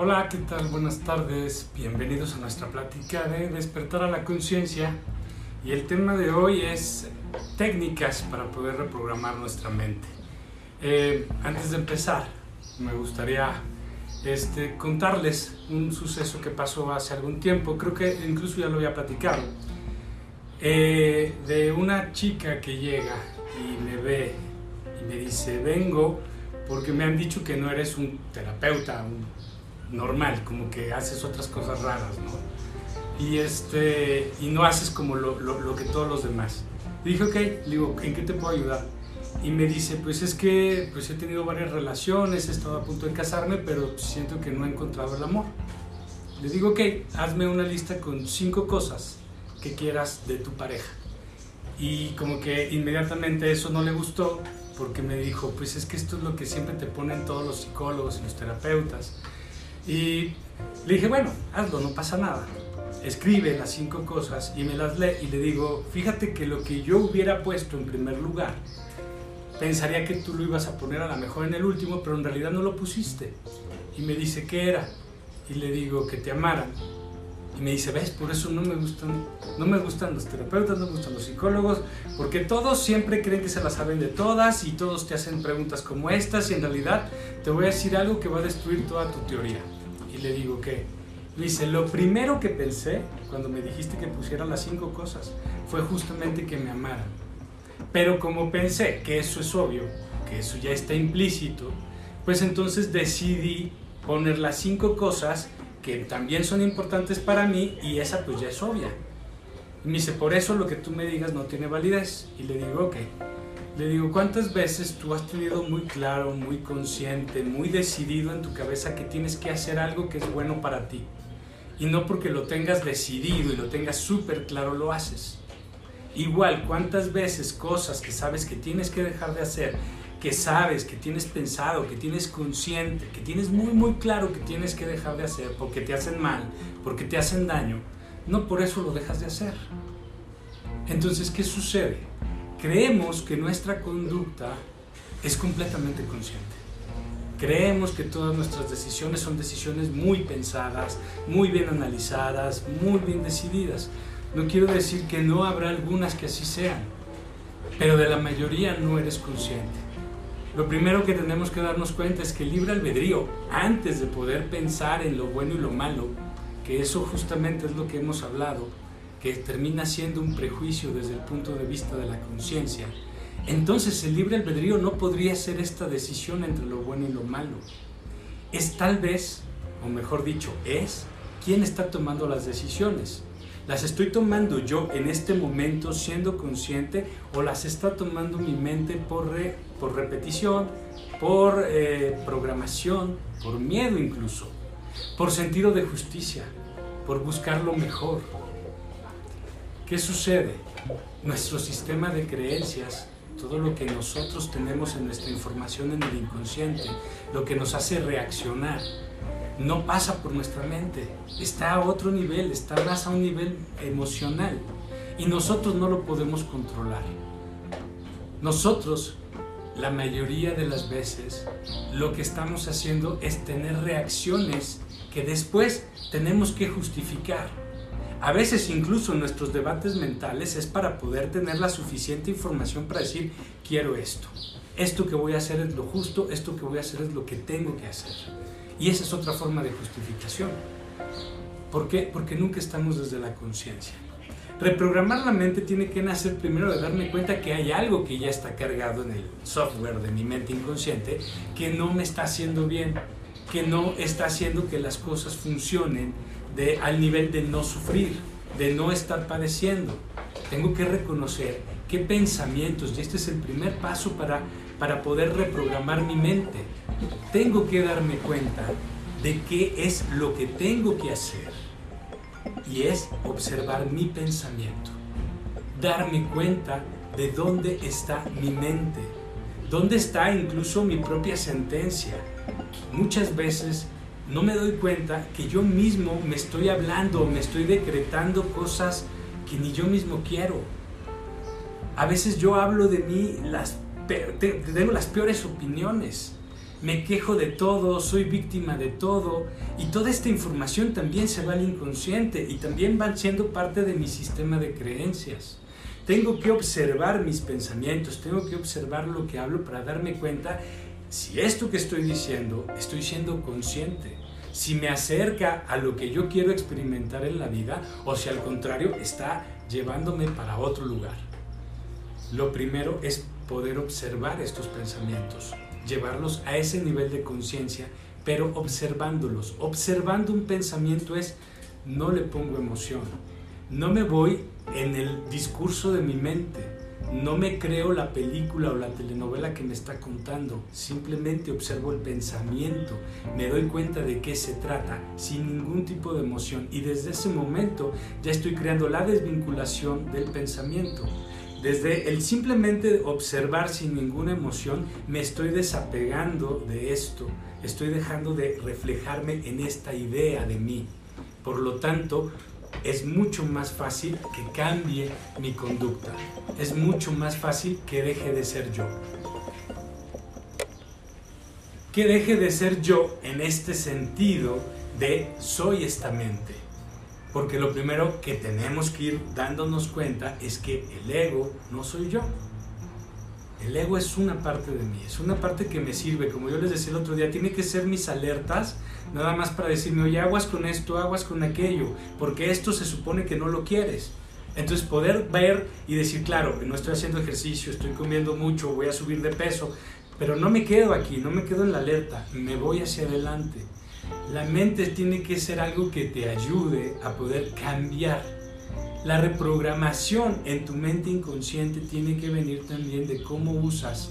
Hola, ¿qué tal? Buenas tardes. Bienvenidos a nuestra plática de despertar a la conciencia. Y el tema de hoy es técnicas para poder reprogramar nuestra mente. Eh, antes de empezar, me gustaría este, contarles un suceso que pasó hace algún tiempo, creo que incluso ya lo había platicado, eh, de una chica que llega y me ve y me dice, vengo porque me han dicho que no eres un terapeuta normal, como que haces otras cosas raras, ¿no? Y, este, y no haces como lo, lo, que todos los demás. Y dije, ok, le digo, ¿en qué te puedo ayudar? Y me dice, pues es que pues he tenido varias relaciones, he estado a punto de casarme, pero siento que no he encontrado el amor. Le digo, ok, hazme una lista con cinco cosas que quieras de tu pareja. Y como que inmediatamente eso no le gustó porque me dijo, pues es que esto es lo que siempre te ponen todos los psicólogos y los terapeutas. Y le dije, bueno, hazlo, no pasa nada. Escribe las cinco cosas y me las lee y le digo, fíjate que lo que yo hubiera puesto en primer lugar, pensaría que tú lo ibas a poner a lo mejor en el último, pero en realidad no lo pusiste. Y me dice, ¿qué era? Y le digo, que te amaran. Y me dice, ves, por eso no me gustan, no me gustan los terapeutas, no me gustan los psicólogos, porque todos siempre creen que se las saben de todas y todos te hacen preguntas como estas y en realidad te voy a decir algo que va a destruir toda tu teoría. Y le digo, ¿qué? Me dice, lo primero que pensé cuando me dijiste que pusiera las cinco cosas fue justamente que me amaran. Pero como pensé que eso es obvio, que eso ya está implícito, pues entonces decidí poner las cinco cosas que también son importantes para mí y esa pues ya es obvia. Y me dice, por eso lo que tú me digas no tiene validez. Y le digo, ok. Le digo, ¿cuántas veces tú has tenido muy claro, muy consciente, muy decidido en tu cabeza que tienes que hacer algo que es bueno para ti? Y no porque lo tengas decidido y lo tengas súper claro lo haces. Igual, ¿cuántas veces cosas que sabes que tienes que dejar de hacer que sabes, que tienes pensado, que tienes consciente, que tienes muy muy claro que tienes que dejar de hacer porque te hacen mal, porque te hacen daño, no por eso lo dejas de hacer. Entonces, ¿qué sucede? Creemos que nuestra conducta es completamente consciente. Creemos que todas nuestras decisiones son decisiones muy pensadas, muy bien analizadas, muy bien decididas. No quiero decir que no habrá algunas que así sean, pero de la mayoría no eres consciente. Lo primero que tenemos que darnos cuenta es que el libre albedrío, antes de poder pensar en lo bueno y lo malo, que eso justamente es lo que hemos hablado, que termina siendo un prejuicio desde el punto de vista de la conciencia, entonces el libre albedrío no podría ser esta decisión entre lo bueno y lo malo. Es tal vez, o mejor dicho, es quien está tomando las decisiones. ¿Las estoy tomando yo en este momento siendo consciente o las está tomando mi mente por, por repetición, por eh, programación, por miedo incluso, por sentido de justicia, por buscar lo mejor? ¿Qué sucede? Nuestro sistema de creencias, todo lo que nosotros tenemos en nuestra información en el inconsciente, lo que nos hace reaccionar, no pasa por nuestra mente, está a otro nivel, está más a un nivel emocional y nosotros no lo podemos controlar. Nosotros, la mayoría de las veces, lo que estamos haciendo es tener reacciones que después tenemos que justificar. A veces incluso en nuestros debates mentales es para poder tener la suficiente información para decir, quiero esto. Esto que voy a hacer es lo justo, esto que voy a hacer es lo que tengo que hacer. Y esa es otra forma de justificación. ¿Por qué? Porque nunca estamos desde la conciencia. Reprogramar la mente tiene que nacer primero de darme cuenta que hay algo que ya está cargado en el software de mi mente inconsciente que no me está haciendo bien, que no está haciendo que las cosas funcionen de, al nivel de no sufrir, de no estar padeciendo. Tengo que reconocer qué pensamientos, y este es el primer paso para, para poder reprogramar mi mente, tengo que darme cuenta de qué es lo que tengo que hacer. Y es observar mi pensamiento. Darme cuenta de dónde está mi mente. Dónde está incluso mi propia sentencia. Muchas veces no me doy cuenta que yo mismo me estoy hablando, me estoy decretando cosas que ni yo mismo quiero. A veces yo hablo de mí, las, tengo las peores opiniones me quejo de todo, soy víctima de todo y toda esta información también se va al inconsciente y también va siendo parte de mi sistema de creencias. Tengo que observar mis pensamientos, tengo que observar lo que hablo para darme cuenta si esto que estoy diciendo estoy siendo consciente, si me acerca a lo que yo quiero experimentar en la vida o si al contrario está llevándome para otro lugar. Lo primero es poder observar estos pensamientos, llevarlos a ese nivel de conciencia, pero observándolos. Observando un pensamiento es, no le pongo emoción, no me voy en el discurso de mi mente, no me creo la película o la telenovela que me está contando, simplemente observo el pensamiento, me doy cuenta de qué se trata sin ningún tipo de emoción y desde ese momento ya estoy creando la desvinculación del pensamiento. Desde el simplemente observar sin ninguna emoción, me estoy desapegando de esto, estoy dejando de reflejarme en esta idea de mí. Por lo tanto, es mucho más fácil que cambie mi conducta. Es mucho más fácil que deje de ser yo. Que deje de ser yo en este sentido de soy esta mente. Porque lo primero que tenemos que ir dándonos cuenta es que el ego no soy yo. El ego es una parte de mí, es una parte que me sirve, como yo les decía el otro día, tiene que ser mis alertas, nada más para decirme, oye, aguas con esto, aguas con aquello, porque esto se supone que no lo quieres. Entonces poder ver y decir, claro, no estoy haciendo ejercicio, estoy comiendo mucho, voy a subir de peso, pero no me quedo aquí, no me quedo en la alerta, me voy hacia adelante. La mente tiene que ser algo que te ayude a poder cambiar. La reprogramación en tu mente inconsciente tiene que venir también de cómo usas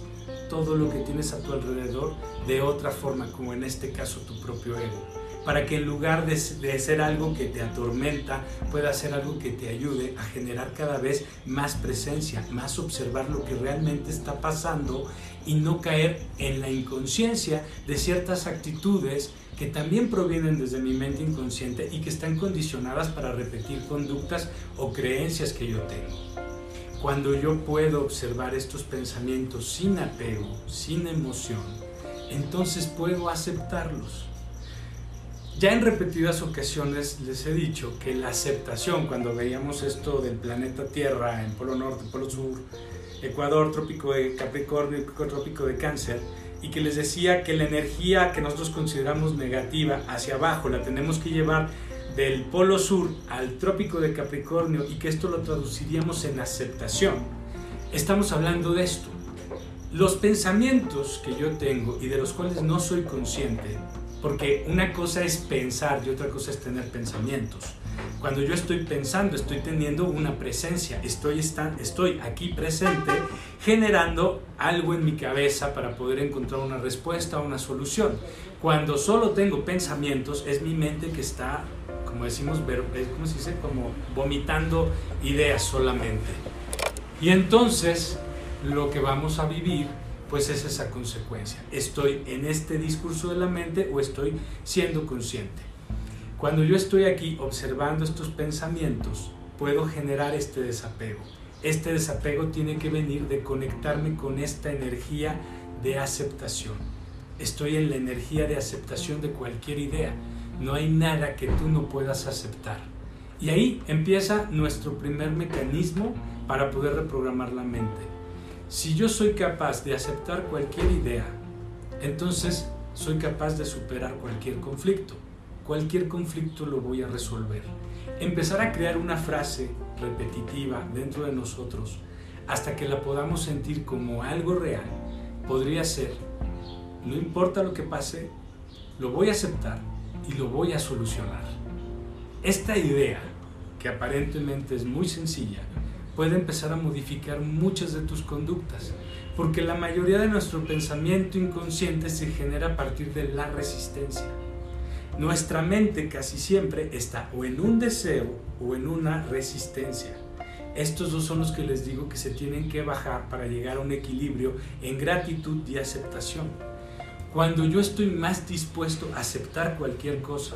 todo lo que tienes a tu alrededor de otra forma, como en este caso tu propio ego, para que en lugar de, ser algo que te atormenta, pueda ser algo que te ayude a generar cada vez más presencia, más observar lo que realmente está pasando y no caer en la inconsciencia de ciertas actitudes que también provienen desde mi mente inconsciente y que están condicionadas para repetir conductas o creencias que yo tengo. Cuando yo puedo observar estos pensamientos sin apego, sin emoción, entonces puedo aceptarlos. Ya en repetidas ocasiones les he dicho que la aceptación, cuando veíamos esto del planeta Tierra en Polo Norte, Polo Sur, Ecuador, trópico de Capricornio, trópico de Cáncer, y que les decía que la energía que nosotros consideramos negativa hacia abajo la tenemos que llevar del polo sur al trópico de Capricornio y que esto lo traduciríamos en aceptación. Estamos hablando de esto. Los pensamientos que yo tengo y de los cuales no soy consciente, porque una cosa es pensar y otra cosa es tener pensamientos. Cuando yo estoy pensando, estoy teniendo una presencia, estoy, estoy aquí presente generando algo en mi cabeza para poder encontrar una respuesta una solución. Cuando solo tengo pensamientos, es mi mente que está, como decimos, ¿cómo se dice? Como vomitando ideas solamente. Y entonces lo que vamos a vivir pues es esa consecuencia. Estoy en este discurso de la mente o estoy siendo consciente. Cuando yo estoy aquí observando estos pensamientos, puedo generar este desapego. Este desapego tiene que venir de conectarme con esta energía de aceptación. Estoy en la energía de aceptación de cualquier idea. No hay nada que tú no puedas aceptar. Y ahí empieza nuestro primer mecanismo para poder reprogramar la mente. Si yo soy capaz de aceptar cualquier idea, entonces soy capaz de superar cualquier conflicto cualquier conflicto lo voy a resolver. Empezar a crear una frase repetitiva dentro de nosotros hasta que la podamos sentir como algo real podría ser, no importa lo que pase, lo voy a aceptar y lo voy a solucionar. Esta idea, que aparentemente es muy sencilla, puede empezar a modificar muchas de tus conductas, porque la mayoría de nuestro pensamiento inconsciente se genera a partir de la resistencia. Nuestra mente casi siempre está o en un deseo o en una resistencia. Estos dos son los que les digo que se tienen que bajar para llegar a un equilibrio en gratitud y aceptación. Cuando yo estoy más dispuesto a aceptar cualquier cosa,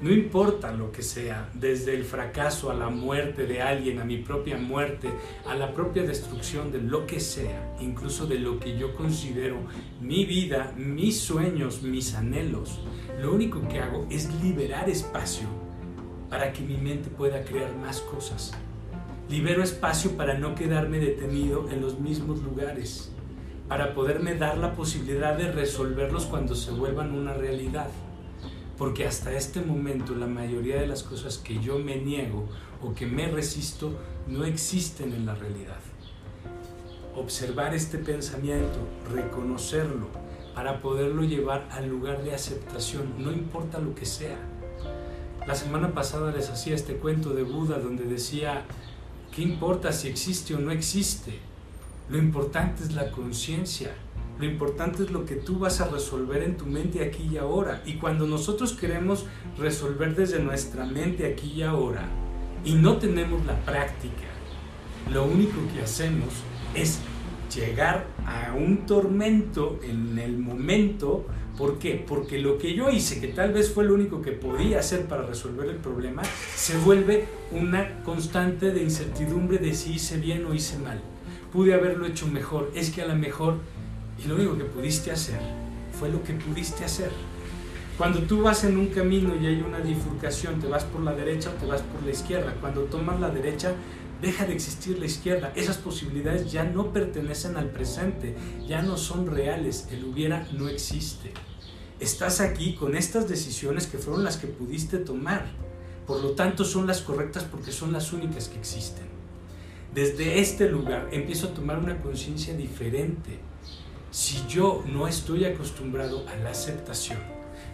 No importa lo que sea, desde el fracaso a la muerte de alguien, a mi propia muerte, a la propia destrucción de lo que sea, incluso de lo que yo considero mi vida, mis sueños, mis anhelos, lo único que hago es liberar espacio para que mi mente pueda crear más cosas. Libero espacio para no quedarme detenido en los mismos lugares, para poderme dar la posibilidad de resolverlos cuando se vuelvan una realidad porque hasta este momento la mayoría de las cosas que yo me niego o que me resisto no existen en la realidad. Observar este pensamiento, reconocerlo, para poderlo llevar al lugar de aceptación, no importa lo que sea. La semana pasada les hacía este cuento de Buda donde decía, ¿qué importa si existe o no existe? Lo importante es la conciencia lo importante es lo que tú vas a resolver en tu mente aquí y ahora. Y cuando nosotros queremos resolver desde nuestra mente aquí y ahora y no tenemos la práctica, lo único que hacemos es llegar a un tormento en el momento. ¿Por qué? Porque lo que yo hice, que tal vez fue lo único que podía hacer para resolver el problema, se vuelve una constante de incertidumbre de si hice bien o hice mal. Pude haberlo hecho mejor. Es que a lo mejor y lo único que pudiste hacer fue lo que pudiste hacer. Cuando tú vas en un camino y hay una bifurcación, te vas por la derecha o te vas por la izquierda. Cuando tomas la derecha, deja de existir la izquierda. Esas posibilidades ya no pertenecen al presente, ya no son reales. El hubiera no existe. Estás aquí con estas decisiones que fueron las que pudiste tomar. Por lo tanto, son las correctas porque son las únicas que existen. Desde este lugar empiezo a tomar una conciencia diferente si yo no estoy acostumbrado a la aceptación,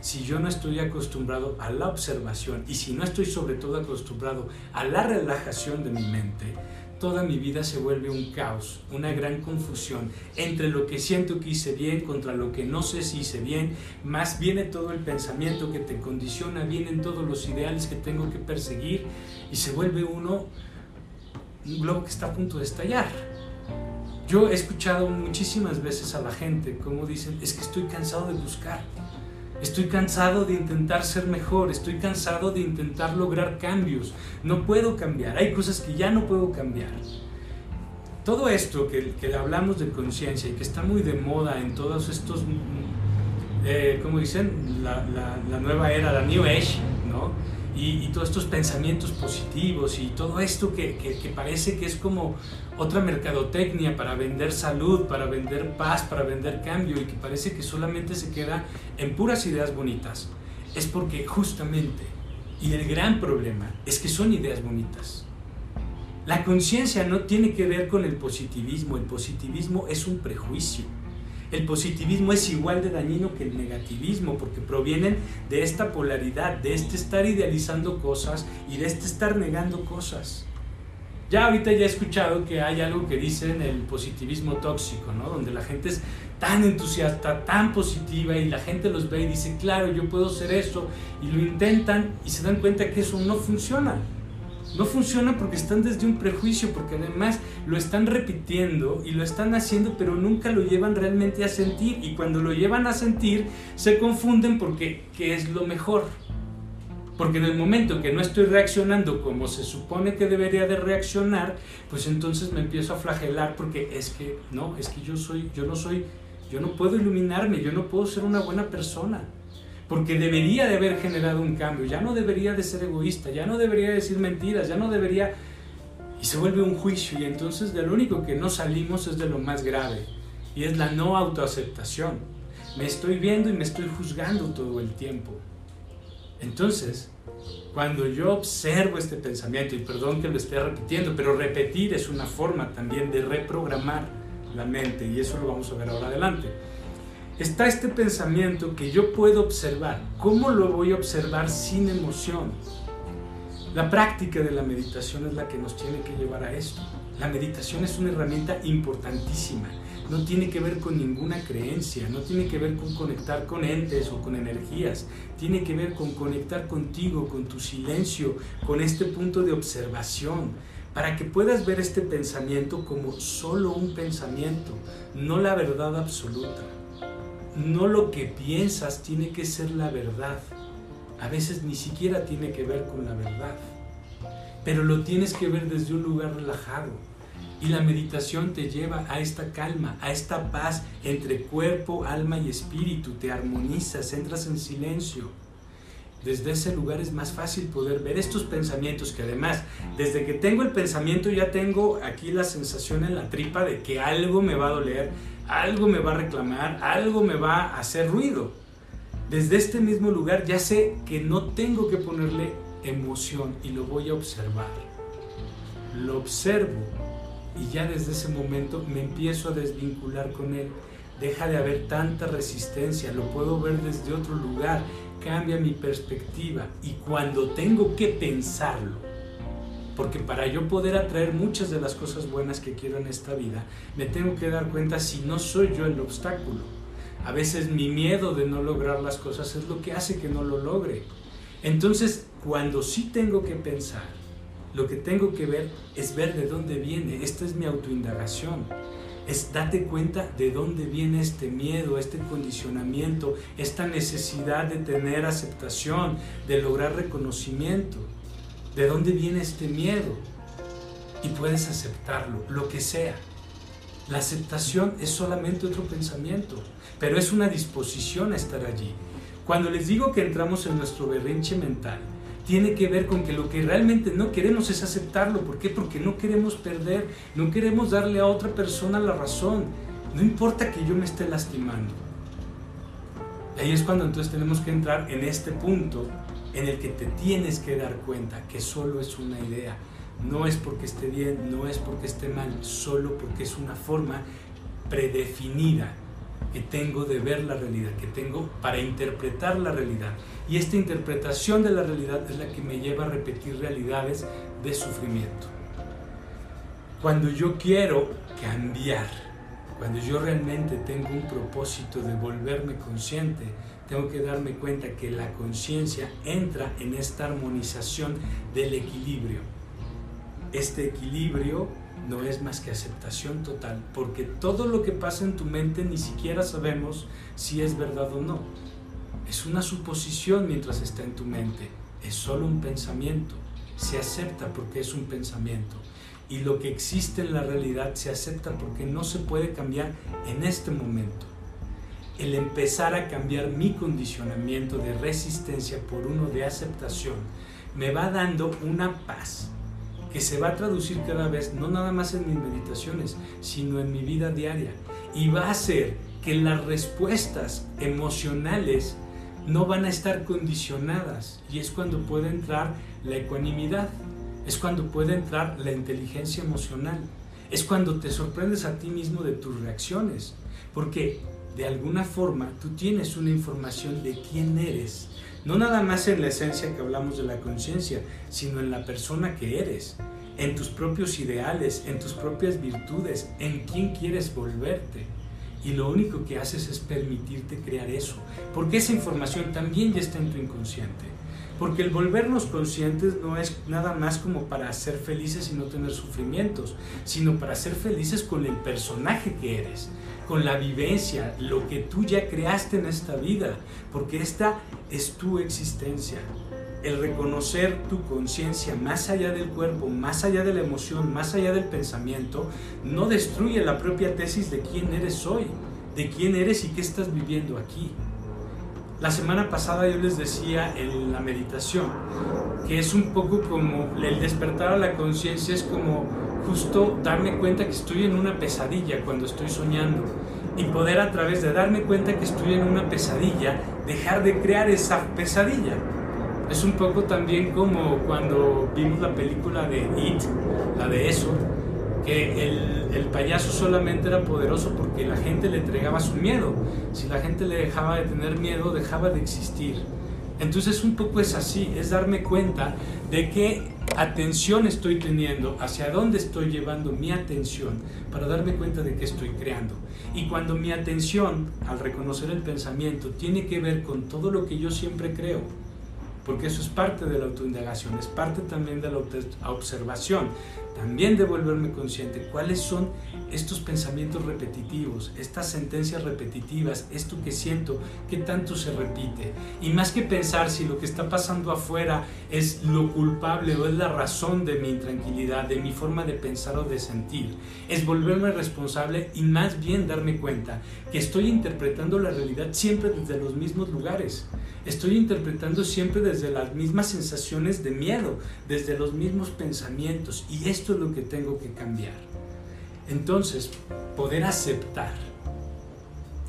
si yo no estoy acostumbrado a la observación y si no estoy sobre todo acostumbrado a la relajación de mi mente, toda mi vida se vuelve un caos, una gran confusión entre lo que siento que hice bien contra lo que no sé si hice bien, más viene todo el pensamiento que te condiciona, vienen todos los ideales que tengo que perseguir y se vuelve uno un globo que está a punto de estallar. Yo he escuchado muchísimas veces a la gente como dicen, es que estoy cansado de buscar, estoy cansado de intentar ser mejor, estoy cansado de intentar lograr cambios, no puedo cambiar, hay cosas que ya no puedo cambiar. Todo esto que, que hablamos de conciencia y que está muy de moda en todos estos, eh, como dicen, la, la, la nueva era, la New Age, ¿no? Y, todos estos pensamientos positivos y todo esto que, que, parece que es como otra mercadotecnia para vender salud, para vender paz, para vender cambio y que parece que solamente se queda en puras ideas bonitas, es porque justamente, y el gran problema, es que son ideas bonitas. La conciencia no tiene que ver con el positivismo, el positivismo es un prejuicio el positivismo es igual de dañino que el negativismo porque provienen de esta polaridad, de este estar idealizando cosas y de este estar negando cosas. Ya ahorita ya he escuchado que hay algo que dicen el positivismo tóxico, ¿no? Donde la gente es tan entusiasta, tan positiva y la gente los ve y dice, claro, yo puedo ser eso y lo intentan y se dan cuenta que eso no funciona. No funciona porque están desde un prejuicio, porque además lo están repitiendo y lo están haciendo, pero nunca lo llevan realmente a sentir. Y cuando lo llevan a sentir, se confunden porque ¿qué es lo mejor? Porque en el momento que no estoy reaccionando como se supone que debería de reaccionar, pues entonces me empiezo a flagelar porque es que no, es que yo soy, yo no soy, yo no puedo iluminarme, yo no puedo ser una buena persona porque debería de haber generado un cambio, ya no debería de ser egoísta, ya no debería decir mentiras, ya no debería... Y se vuelve un juicio y entonces de lo único que no salimos es de lo más grave y es la no autoaceptación. Me estoy viendo y me estoy juzgando todo el tiempo. Entonces, cuando yo observo este pensamiento, y perdón que lo esté repitiendo, pero repetir es una forma también de reprogramar la mente y eso lo vamos a ver ahora adelante está este pensamiento que yo puedo observar. ¿Cómo lo voy a observar sin emoción? La práctica de la meditación es la que nos tiene que llevar a esto. La meditación es una herramienta importantísima. No tiene que ver con ninguna creencia, no tiene que ver con conectar con entes o con energías. Tiene que ver con conectar contigo, con tu silencio, con este punto de observación, para que puedas ver este pensamiento como solo un pensamiento, no la verdad absoluta no lo que piensas tiene que ser la verdad. a veces ni siquiera tiene que ver con la verdad, pero lo tienes que ver desde un lugar relajado. Y la meditación te lleva a esta calma, a esta paz entre cuerpo, alma y espíritu. Te armonizas, entras en silencio. Desde ese lugar es más fácil poder ver estos pensamientos que además, desde que tengo el pensamiento ya tengo aquí la sensación en la tripa de que algo me va a doler, algo me va a reclamar, algo me va a hacer ruido desde este mismo lugar ya sé que no tengo que ponerle emoción y lo voy a observar. Lo observo y ya desde ese momento me empiezo a desvincular con él. Deja de haber tanta resistencia, lo puedo ver desde otro lugar, cambia mi perspectiva y cuando tengo que pensarlo, porque para yo poder atraer muchas de las cosas buenas que quiero en esta vida, me tengo que dar cuenta si no soy yo el obstáculo a veces mi miedo de no lograr las cosas es lo que hace que no lo logre. Entonces, cuando sí tengo que pensar, lo que tengo que ver es ver de dónde viene. Esta es mi autoindagación. Es date cuenta de dónde viene este miedo, este condicionamiento, esta necesidad de tener aceptación, de lograr reconocimiento. ¿De dónde viene este miedo? Y puedes aceptarlo, lo que sea. La aceptación es solamente otro pensamiento pero es una disposición a estar allí. Cuando les digo que entramos en nuestro berrinche mental, tiene que ver con que lo que realmente no queremos es aceptarlo. ¿Por qué? Porque no queremos perder, no queremos darle a otra persona la razón. No importa que yo me esté lastimando. Ahí es cuando entonces tenemos que entrar en este punto en el que te tienes que dar cuenta que solo es una idea. No es porque esté bien, no es porque esté mal, solo porque es una forma predefinida que tengo de ver la realidad, que tengo para interpretar la realidad. Y esta interpretación de la realidad es la que me lleva a repetir realidades de sufrimiento. Cuando yo quiero cambiar, cuando yo realmente tengo un propósito de volverme consciente, tengo que darme cuenta que la conciencia entra en esta armonización del equilibrio. Este equilibrio no es más que aceptación total, porque todo lo que pasa en tu mente ni siquiera sabemos si es verdad o no. Es una suposición mientras está en tu mente, es solo un pensamiento, se acepta porque es un pensamiento. Y lo que existe en la realidad se acepta porque no se puede cambiar en este momento. El empezar a cambiar mi condicionamiento de resistencia por uno de aceptación me va dando una paz, que se va a traducir cada vez, no nada más en mis meditaciones, sino en mi vida diaria. Y va a hacer que las respuestas emocionales no van a estar condicionadas. Y es cuando puede entrar la ecuanimidad, es cuando puede entrar la inteligencia emocional, es cuando te sorprendes a ti mismo de tus reacciones. Porque de alguna forma tú tienes una información de quién eres no nada más en la esencia que hablamos de la conciencia, sino en la persona que eres, en tus propios ideales, en tus propias virtudes, en quién quieres volverte. Y lo único que haces es permitirte crear eso, porque esa información también ya está en tu inconsciente. Porque el volvernos conscientes no es nada más como para ser felices y no tener sufrimientos, sino para ser felices con el personaje que eres, con la vivencia, lo que tú ya creaste en esta vida, porque esta es tu existencia. El reconocer tu conciencia más allá del cuerpo, más allá de la emoción, más allá del pensamiento, no destruye la propia tesis de quién eres hoy, de quién eres y qué estás viviendo aquí. La semana pasada yo les decía en la meditación que es un poco como el despertar a la conciencia, es como justo darme cuenta que estoy en una pesadilla cuando estoy soñando y poder a través de darme cuenta que estoy en una pesadilla, dejar de crear esa pesadilla. Es un poco también como cuando vimos la película de It, la de eso, que el, el, payaso solamente era poderoso porque la gente le entregaba su miedo. Si la gente le dejaba de tener miedo, dejaba de existir. Entonces un poco es así, es darme cuenta de qué atención estoy teniendo, hacia dónde estoy llevando mi atención para darme cuenta de qué estoy creando. Y cuando mi atención, al reconocer el pensamiento, tiene que ver con todo lo que yo siempre creo, porque eso es parte de la autoindagación, es parte también de la observación, también de volverme consciente cuáles son estos pensamientos repetitivos, estas sentencias repetitivas, esto que siento, que tanto se repite. Y más que pensar si lo que está pasando afuera es lo culpable o es la razón de mi intranquilidad, de mi forma de pensar o de sentir, es volverme responsable y más bien darme cuenta que estoy interpretando la realidad siempre desde los mismos lugares. Estoy interpretando siempre desde las mismas sensaciones de miedo, desde los mismos pensamientos. Y esto es lo que tengo que cambiar. Entonces, poder aceptar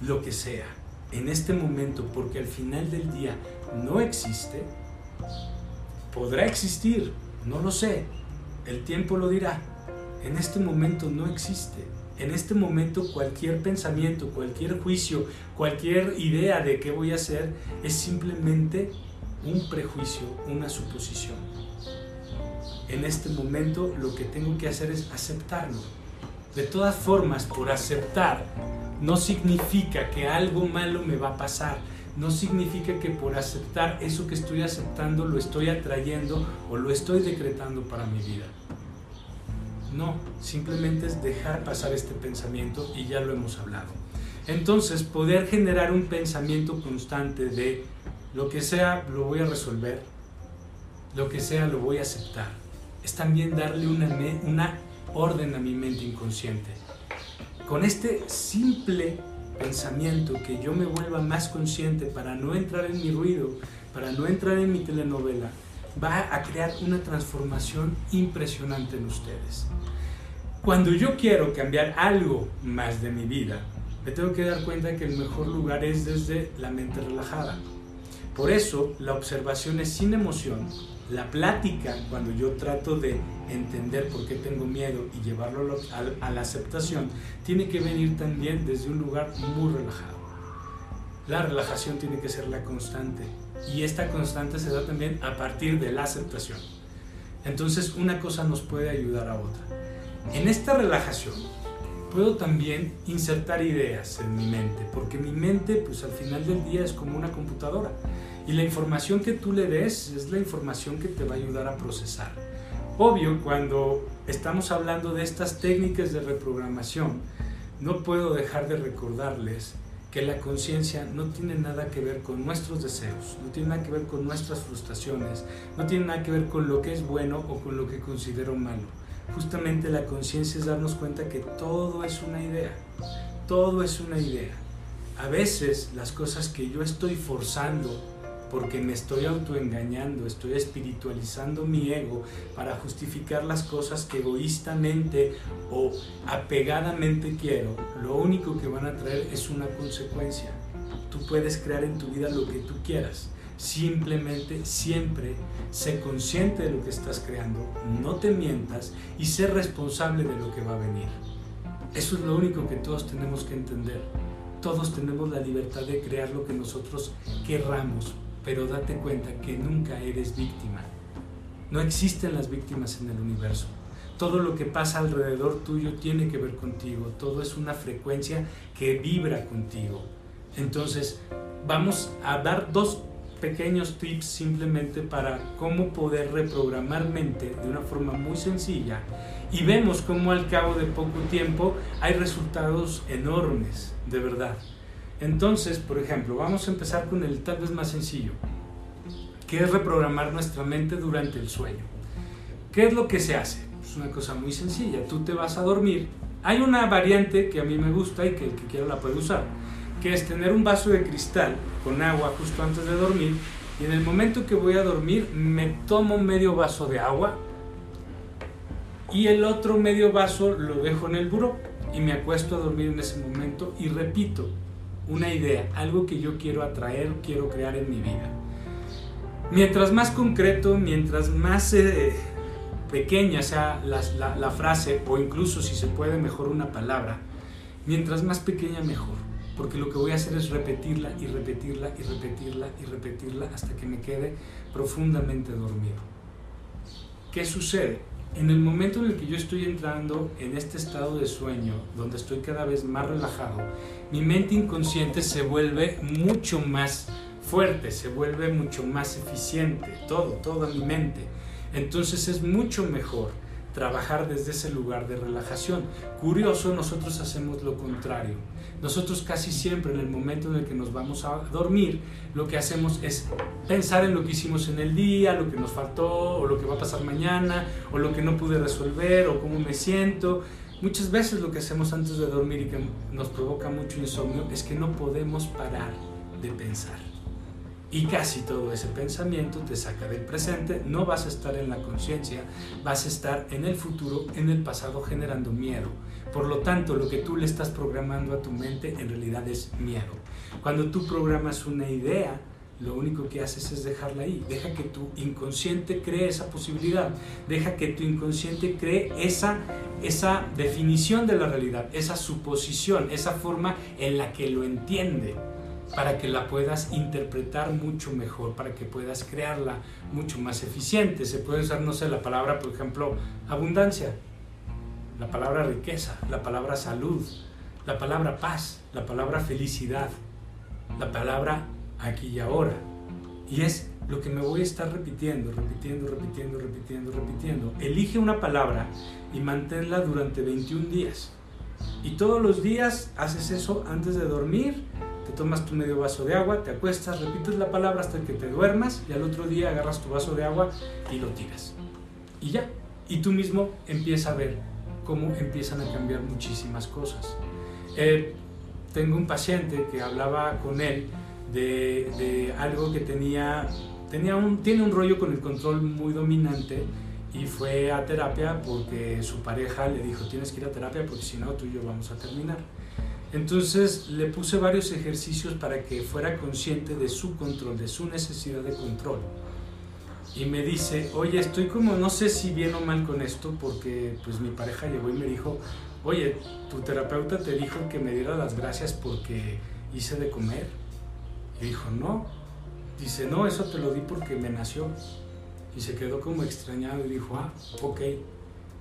lo que sea en este momento, porque al final del día no existe, podrá existir, no lo sé, el tiempo lo dirá. En este momento no existe. En este momento cualquier pensamiento, cualquier juicio, cualquier idea de qué voy a hacer es simplemente un prejuicio, una suposición. En este momento lo que tengo que hacer es aceptarlo. De todas formas, por aceptar no significa que algo malo me va a pasar. No significa que por aceptar eso que estoy aceptando lo estoy atrayendo o lo estoy decretando para mi vida. No, simplemente es dejar pasar este pensamiento y ya lo hemos hablado. Entonces, poder generar un pensamiento constante de lo que sea lo voy a resolver, lo que sea lo voy a aceptar, es también darle una, una orden a mi mente inconsciente. Con este simple pensamiento que yo me vuelva más consciente para no entrar en mi ruido, para no entrar en mi telenovela, va a crear una transformación impresionante en ustedes. Cuando yo quiero cambiar algo más de mi vida, me tengo que dar cuenta que el mejor lugar es desde la mente relajada. Por eso la observación es sin emoción. La plática, cuando yo trato de entender por qué tengo miedo y llevarlo a la aceptación, tiene que venir también desde un lugar muy relajado. La relajación tiene que ser la constante y esta constante se da también a partir de la aceptación. Entonces una cosa nos puede ayudar a otra. En esta relajación puedo también insertar ideas en mi mente, porque mi mente pues al final del día es como una computadora y la información que tú le des es la información que te va a ayudar a procesar. Obvio, cuando estamos hablando de estas técnicas de reprogramación, no puedo dejar de recordarles que la conciencia no tiene nada que ver con nuestros deseos, no tiene nada que ver con nuestras frustraciones, no tiene nada que ver con lo que es bueno o con lo que considero malo. Justamente la conciencia es darnos cuenta que todo es una idea, todo es una idea. A veces las cosas que yo estoy forzando porque me estoy autoengañando, estoy espiritualizando mi ego para justificar las cosas que egoístamente o apegadamente quiero, lo único que van a traer es una consecuencia. Tú puedes crear en tu vida lo que tú quieras. Simplemente siempre sé consciente de lo que estás creando, no te mientas y sé responsable de lo que va a venir. Eso es lo único que todos tenemos que entender. Todos tenemos la libertad de crear lo que nosotros querramos, pero date cuenta que nunca eres víctima. No existen las víctimas en el universo. Todo lo que pasa alrededor tuyo tiene que ver contigo. Todo es una frecuencia que vibra contigo. Entonces, vamos a dar dos pequeños tips simplemente para cómo poder reprogramar mente de una forma muy sencilla y vemos cómo al cabo de poco tiempo hay resultados enormes, de verdad. Entonces, por ejemplo, vamos a empezar con el tal vez más sencillo, que es reprogramar nuestra mente durante el sueño. ¿Qué es lo que se hace? Es una cosa muy sencilla. Tú te vas a dormir. Hay una variante que a mí me gusta y que el que quiera la puede usar, que es tener un vaso de cristal con agua justo antes de dormir y en el momento que voy a dormir me tomo medio vaso de agua y el otro medio vaso lo dejo en el buró y me acuesto a dormir en ese momento y repito una idea, algo que yo quiero atraer, quiero crear en mi vida. Mientras más concreto, mientras más eh, pequeña sea la, la frase, o incluso si se puede mejor una palabra, mientras más pequeña mejor, porque lo que voy a hacer es repetirla y repetirla y repetirla y repetirla hasta que me quede profundamente dormido. ¿Qué sucede? En el momento en el que yo estoy entrando en este estado de sueño, donde estoy cada vez más relajado, mi mente inconsciente se vuelve mucho más fuerte, se vuelve mucho más eficiente, todo, toda mi mente. Entonces es mucho mejor trabajar desde ese lugar de relajación. Curioso, nosotros hacemos lo contrario. Nosotros casi siempre en el momento en el que nos vamos a dormir, lo que hacemos es pensar en lo que hicimos en el día, lo que nos faltó, o lo que va a pasar mañana, o lo que no pude resolver, o cómo me siento. Muchas veces lo que hacemos antes de dormir y que nos provoca mucho insomnio es que no podemos parar de pensar. Y casi todo ese pensamiento te saca del presente, no vas a estar en la conciencia, vas a estar en el futuro, en el pasado, generando miedo. Por lo tanto, lo que tú le estás programando a tu mente en realidad es miedo. Cuando tú programas una idea, lo único que haces es dejarla ahí. Deja que tu inconsciente cree esa posibilidad. Deja que tu inconsciente cree esa, esa definición de la realidad, esa suposición, esa forma en la que lo entiende para que la puedas interpretar mucho mejor, para que puedas crearla mucho más eficiente. Se puede usar, no sé, la palabra, por ejemplo, abundancia, la palabra riqueza, la palabra salud, la palabra paz, la palabra felicidad, la palabra aquí y ahora. Y es lo que me voy a estar repitiendo, repitiendo, repitiendo, repitiendo, repitiendo. Elige una palabra y manténla durante 21 días. Y todos los días haces eso antes de dormir te tomas tu medio vaso de agua, te acuestas, repites la palabra hasta que te duermas y al otro día agarras tu vaso de agua y lo tiras. Y ya, y tú mismo empiezas a ver cómo empiezan a cambiar muchísimas cosas. Eh, tengo un paciente que hablaba con él de, de, algo que tenía, tenía un, tiene un rollo con el control muy dominante y fue a terapia porque su pareja le dijo tienes que ir a terapia porque si no tú y yo vamos a terminar. Entonces le puse varios ejercicios para que fuera consciente de su control, de su necesidad de control. Y me dice, oye, estoy como, no sé si bien o mal con esto, porque pues mi pareja llegó y me dijo, oye, tu terapeuta te dijo que me diera las gracias porque hice de comer. Y dijo, no. Dice, no, eso te lo di porque me nació. Y se quedó como extrañado y dijo, ah, ok.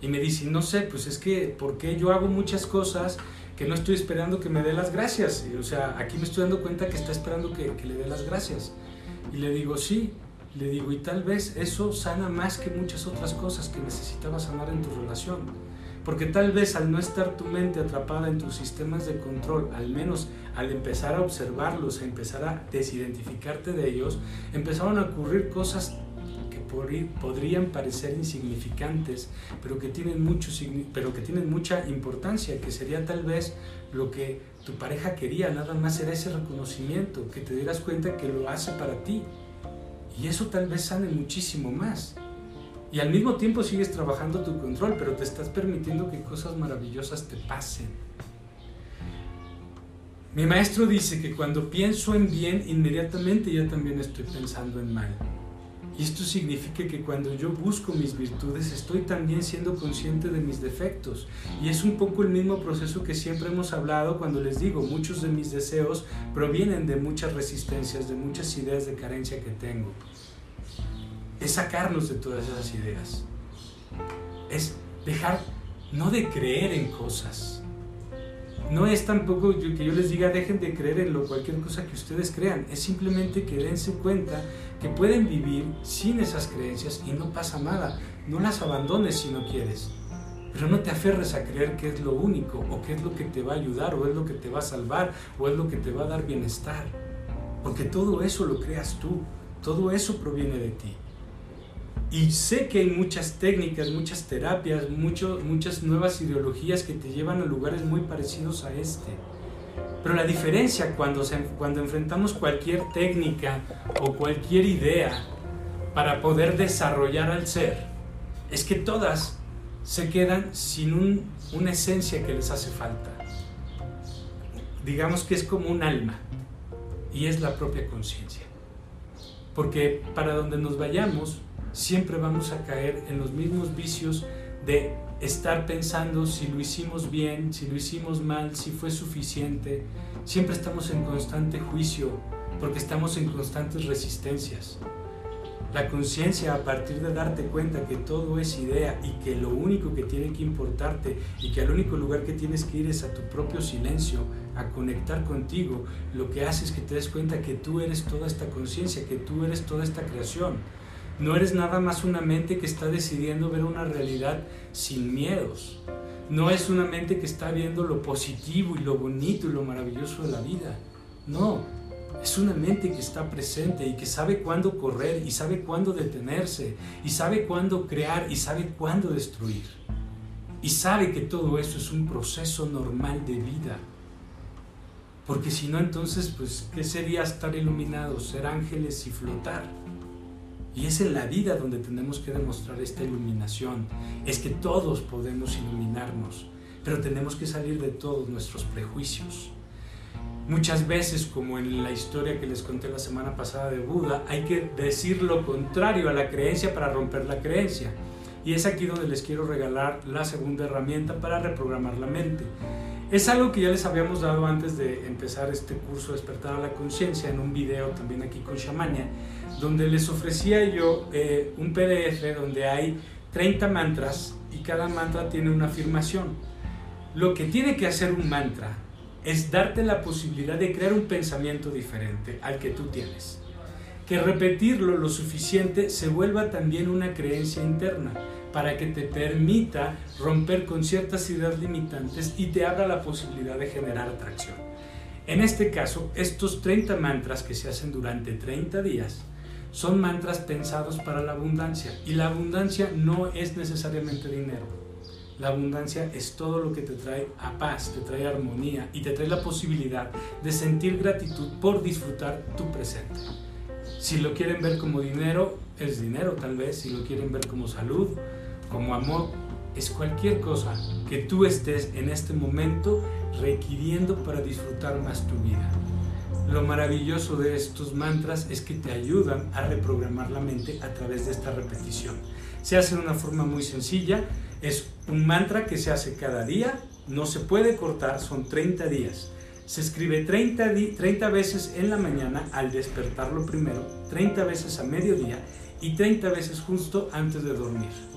Y me dice, no sé, pues es que, porque yo hago muchas cosas que no estoy esperando que me dé las gracias. O sea, aquí me estoy dando cuenta que está esperando que, le dé las gracias. Y le digo, sí, le digo, y tal vez eso sana más que muchas otras cosas que necesitabas sanar en tu relación. Porque tal vez al no estar tu mente atrapada en tus sistemas de control, al menos al empezar a observarlos, a empezar a desidentificarte de ellos, empezaron a ocurrir cosas podrían parecer insignificantes, pero que, tienen mucho, pero que tienen mucha importancia, que sería tal vez lo que tu pareja quería, nada más era ese reconocimiento, que te dieras cuenta que lo hace para ti. Y eso tal vez sane muchísimo más. Y al mismo tiempo sigues trabajando tu control, pero te estás permitiendo que cosas maravillosas te pasen. Mi maestro dice que cuando pienso en bien, inmediatamente yo también estoy pensando en mal. Y esto significa que cuando yo busco mis virtudes estoy también siendo consciente de mis defectos. Y es un poco el mismo proceso que siempre hemos hablado cuando les digo, muchos de mis deseos provienen de muchas resistencias, de muchas ideas de carencia que tengo. Es sacarnos de todas esas ideas. Es dejar, no de creer en cosas, no es tampoco que yo les diga dejen de creer en lo cualquier cosa que ustedes crean, es simplemente que dense cuenta que pueden vivir sin esas creencias y no pasa nada. No las abandones si no quieres. Pero no te aferres a creer que es lo único o que es lo que te va a ayudar o es lo que te va a salvar o es lo que te va a dar bienestar. Porque todo eso lo creas tú, todo eso proviene de ti. Y sé que hay muchas técnicas, muchas terapias, muchas nuevas ideologías que te llevan a lugares muy parecidos a este. Pero la diferencia cuando, cuando enfrentamos cualquier técnica o cualquier idea para poder desarrollar al ser es que todas se quedan sin una esencia que les hace falta. Digamos que es como un alma y es la propia conciencia. Porque para donde nos vayamos, siempre vamos a caer en los mismos vicios de estar pensando si lo hicimos bien, si lo hicimos mal, si fue suficiente. Siempre estamos en constante juicio porque estamos en constantes resistencias. La conciencia a partir de darte cuenta que todo es idea y que lo único que tiene que importarte y que al único lugar que tienes que ir es a tu propio silencio, a conectar contigo, lo que hace es que te des cuenta que tú eres toda esta conciencia, que tú eres toda esta creación. No eres nada más una mente que está decidiendo ver una realidad sin miedos. No es una mente que está viendo lo positivo y lo bonito y lo maravilloso de la vida. No, es una mente que está presente y que sabe cuándo correr y sabe cuándo detenerse y sabe cuándo crear y sabe cuándo destruir. Y sabe que todo eso es un proceso normal de vida. Porque si no, entonces, pues, ¿qué sería estar iluminados, ser ángeles y flotar? Y es en la vida donde tenemos que demostrar esta iluminación. Es que todos podemos iluminarnos, pero tenemos que salir de todos nuestros prejuicios. Muchas veces, como en la historia que les conté la semana pasada de Buda, hay que decir lo contrario a la creencia para romper la creencia. Y es aquí donde les quiero regalar la segunda herramienta para reprogramar la mente. Es algo que ya les habíamos dado antes de empezar este curso Despertar a la Conciencia en un video también aquí con Shamania, donde les ofrecía yo eh, un PDF donde hay 30 mantras y cada mantra tiene una afirmación. Lo que tiene que hacer un mantra es darte la posibilidad de crear un pensamiento diferente al que tú tienes. Que repetirlo lo suficiente se vuelva también una creencia interna para que te permita romper con ciertas ideas limitantes y te abra la posibilidad de generar atracción. En este caso, estos 30 mantras que se hacen durante 30 días son mantras pensados para la abundancia y la abundancia no es necesariamente dinero la abundancia es todo lo que te trae a paz, te trae armonía y te trae la posibilidad de sentir gratitud por disfrutar tu presente. Si lo quieren ver como dinero, es dinero tal vez. Si lo quieren ver como salud, como amor, es cualquier cosa que tú estés en este momento requiriendo para disfrutar más tu vida. Lo maravilloso de estos mantras es que te ayudan a reprogramar la mente a través de esta repetición. Se hace de una forma muy sencilla, es un mantra que se hace cada día, no se puede cortar, son 30 días. Se escribe 30, 30 veces en la mañana al despertarlo primero, 30 veces a mediodía y 30 veces justo antes de dormir.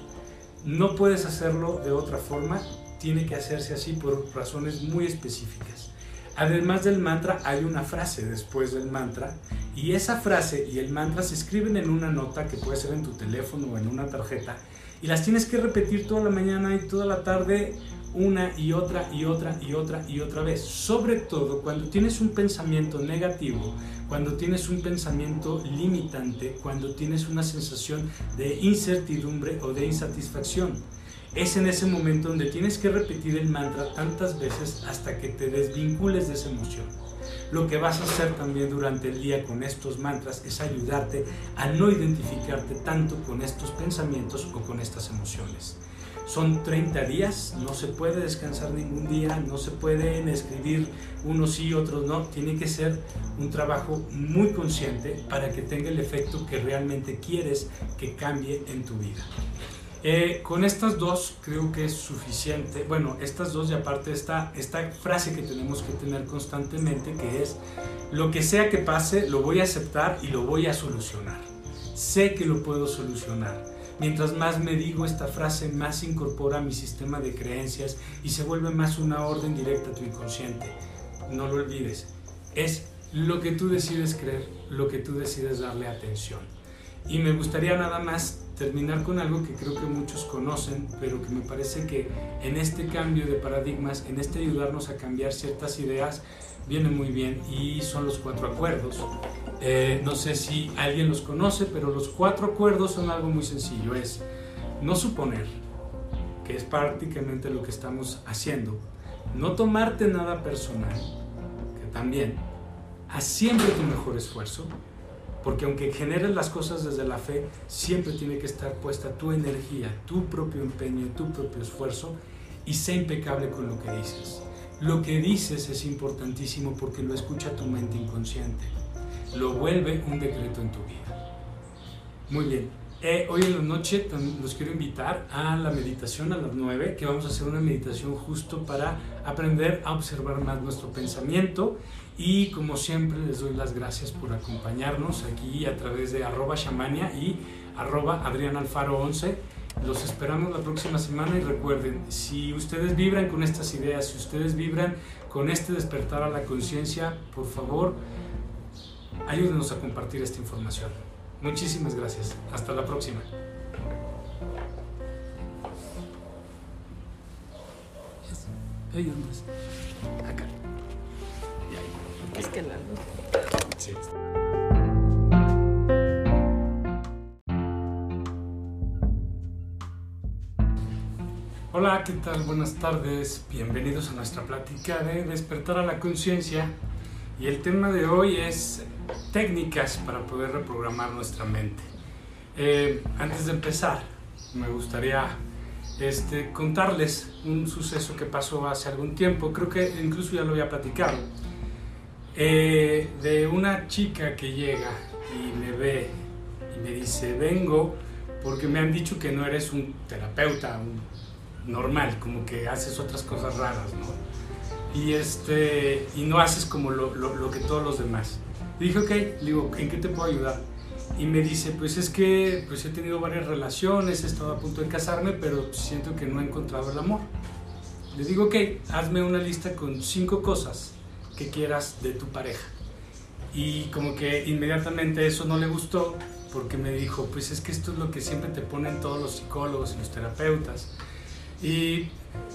No puedes hacerlo de otra forma, tiene que hacerse así por razones muy específicas. Además del mantra hay una frase después del mantra y esa frase y el mantra se escriben en una nota que puede ser en tu teléfono o en una tarjeta y las tienes que repetir toda la mañana y toda la tarde una y otra y otra y otra y otra vez. Sobre todo cuando tienes un pensamiento negativo, cuando tienes un pensamiento limitante, cuando tienes una sensación de incertidumbre o de insatisfacción. Es en ese momento donde tienes que repetir el mantra tantas veces hasta que te desvincules de esa emoción. Lo que vas a hacer también durante el día con estos mantras es ayudarte a no identificarte tanto con estos pensamientos o con estas emociones. Son 30 días, no se puede descansar ningún día, no se pueden escribir unos sí, otros no. Tiene que ser un trabajo muy consciente para que tenga el efecto que realmente quieres que cambie en tu vida. Eh, con estas dos creo que es suficiente. Bueno, estas dos y aparte esta, esta frase que tenemos que tener constantemente que es, lo que sea que pase, lo voy a aceptar y lo voy a solucionar. Sé que lo puedo solucionar. Mientras más me digo esta frase, más se incorpora a mi sistema de creencias y se vuelve más una orden directa a tu inconsciente. No lo olvides. Es lo que tú decides creer, lo que tú decides darle atención. Y me gustaría nada más terminar con algo que creo que muchos conocen, pero que me parece que en este cambio de paradigmas, en este ayudarnos a cambiar ciertas ideas, viene muy bien y son los cuatro acuerdos. Eh, no sé si alguien los conoce, pero los cuatro acuerdos son algo muy sencillo. Es no suponer, que es prácticamente lo que estamos haciendo. No tomarte nada personal, que también. Haz siempre tu mejor esfuerzo porque aunque generes las cosas desde la fe, siempre tiene que estar puesta tu energía, tu propio empeño, tu propio esfuerzo y sé impecable con lo que dices. Lo que dices es importantísimo porque lo escucha tu mente inconsciente. Lo vuelve un decreto en tu vida. Muy bien. Eh, hoy en la noche los quiero invitar a la meditación a las 9, que vamos a hacer una meditación justo para aprender a observar más nuestro pensamiento y como siempre les doy las gracias por acompañarnos aquí a través de arroba shamania y arroba adrianalfaro11 Los esperamos la próxima semana y recuerden, si ustedes vibran con estas ideas, si ustedes vibran con este despertar a la conciencia, por favor, ayúdenos a compartir esta información. Muchísimas gracias. Hasta la próxima. Acá. Es que la Sí. Hola, ¿qué tal? Buenas tardes. Bienvenidos a nuestra plática de despertar a la conciencia. Y el tema de hoy es técnicas para poder reprogramar nuestra mente. Eh, antes de empezar, me gustaría este, contarles un suceso que pasó hace algún tiempo, creo que incluso ya lo había platicado, eh, de una chica que llega y me ve y me dice, vengo porque me han dicho que no eres un terapeuta normal, como que haces otras cosas raras, ¿no? Y, este, y no haces como lo, lo, lo que todos los demás. Y dije, ok, digo, ¿en qué te puedo ayudar? y me dice, pues es que pues he tenido varias relaciones, he estado a punto de casarme, pero siento que no he encontrado el amor. Le digo, ok, hazme una lista con cinco cosas que quieras de tu pareja. Y como que inmediatamente eso no le gustó porque me dijo, pues es que esto es lo que siempre te ponen todos los psicólogos y los terapeutas. Y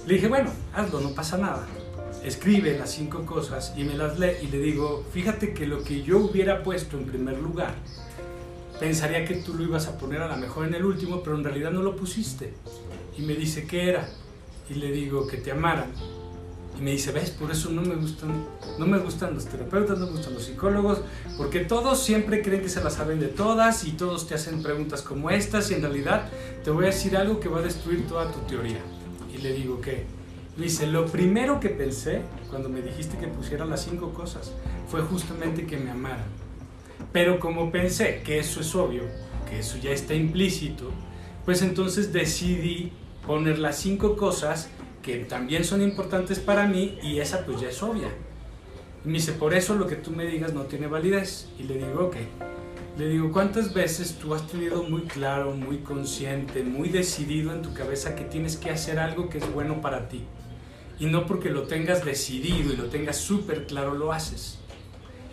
le dije, bueno, hazlo, no pasa nada. Escribe las cinco cosas y me las lee y le digo, fíjate que lo que yo hubiera puesto en primer lugar pensaría que tú lo ibas a poner a lo mejor en el último, pero en realidad no lo pusiste. Y me dice, ¿qué era? Y le digo, que te amaran. Me dice, ves, por eso no me gustan, no me gustan los terapeutas, no me gustan los psicólogos, porque todos siempre creen que se la saben de todas y todos te hacen preguntas como estas y en realidad te voy a decir algo que va a destruir toda tu teoría. Y le digo, ¿qué? Me dice, lo primero que pensé cuando me dijiste que pusiera las cinco cosas fue justamente que me amaran pero como pensé que eso es obvio, que eso ya está implícito, pues entonces decidí poner las cinco cosas que también son importantes para mí y esa pues ya es obvia. Y me dice, por eso lo que tú me digas no tiene validez. Y le digo, ok. Le digo, ¿cuántas veces tú has tenido muy claro, muy consciente, muy decidido en tu cabeza que tienes que hacer algo que es bueno para ti? Y no porque lo tengas decidido y lo tengas súper claro lo haces.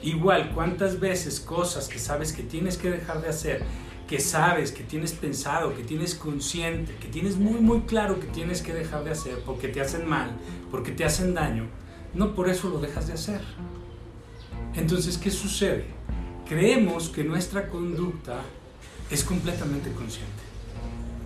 Igual, ¿cuántas veces cosas que sabes que tienes que dejar de hacer, que sabes, que tienes pensado, que tienes consciente, que tienes muy, muy claro que tienes que dejar de hacer porque te hacen mal, porque te hacen daño, no por eso lo dejas de hacer? Entonces, ¿qué sucede? Creemos que nuestra conducta es completamente consciente.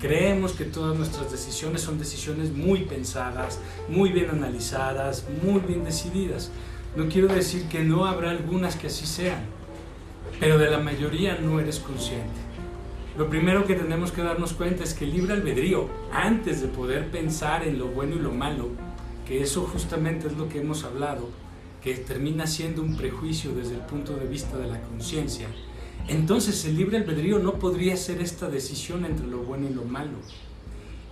Creemos que todas nuestras decisiones son decisiones muy pensadas, muy bien analizadas, muy bien decididas. No quiero decir que no habrá algunas que así sean, pero de la mayoría no eres consciente. Lo primero que tenemos que darnos cuenta es que el libre albedrío, antes de poder pensar en lo bueno y lo malo, que eso justamente es lo que hemos hablado, que termina siendo un prejuicio desde el punto de vista de la conciencia, entonces el libre albedrío no podría ser esta decisión entre lo bueno y lo malo.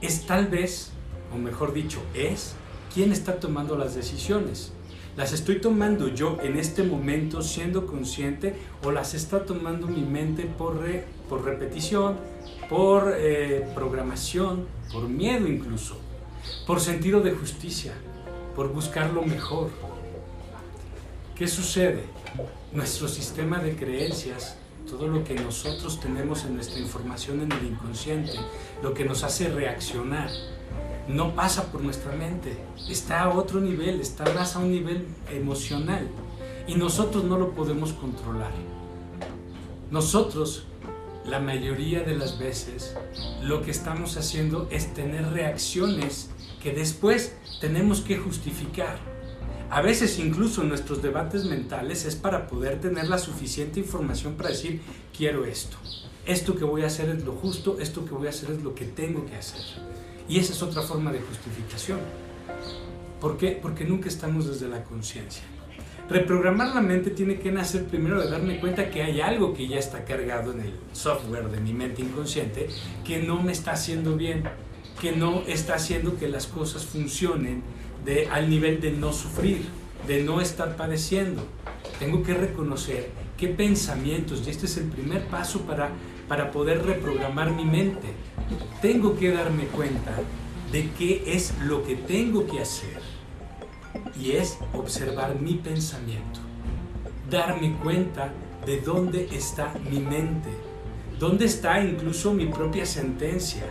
Es tal vez, o mejor dicho, es quien está tomando las decisiones ¿Las estoy tomando yo en este momento siendo consciente o las está tomando mi mente por, por repetición, por eh, programación, por miedo incluso, por sentido de justicia, por buscar lo mejor? ¿Qué sucede? Nuestro sistema de creencias, todo lo que nosotros tenemos en nuestra información en el inconsciente, lo que nos hace reaccionar, no pasa por nuestra mente, está a otro nivel, está más a un nivel emocional y nosotros no lo podemos controlar. Nosotros, la mayoría de las veces, lo que estamos haciendo es tener reacciones que después tenemos que justificar. A veces incluso nuestros debates mentales es para poder tener la suficiente información para decir, quiero esto. Esto que voy a hacer es lo justo, esto que voy a hacer es lo que tengo que hacer. Y esa es otra forma de justificación. ¿Por qué? Porque nunca estamos desde la conciencia. Reprogramar la mente tiene que nacer primero de darme cuenta que hay algo que ya está cargado en el software de mi mente inconsciente que no me está haciendo bien, que no está haciendo que las cosas funcionen de, al nivel de no sufrir. de no estar padeciendo. Tengo que reconocer qué pensamientos, y este es el primer paso para, para poder reprogramar mi mente. Tengo que darme cuenta de qué es lo que tengo que hacer. Y es observar mi pensamiento. Darme cuenta de dónde está mi mente. Dónde está incluso mi propia sentencia.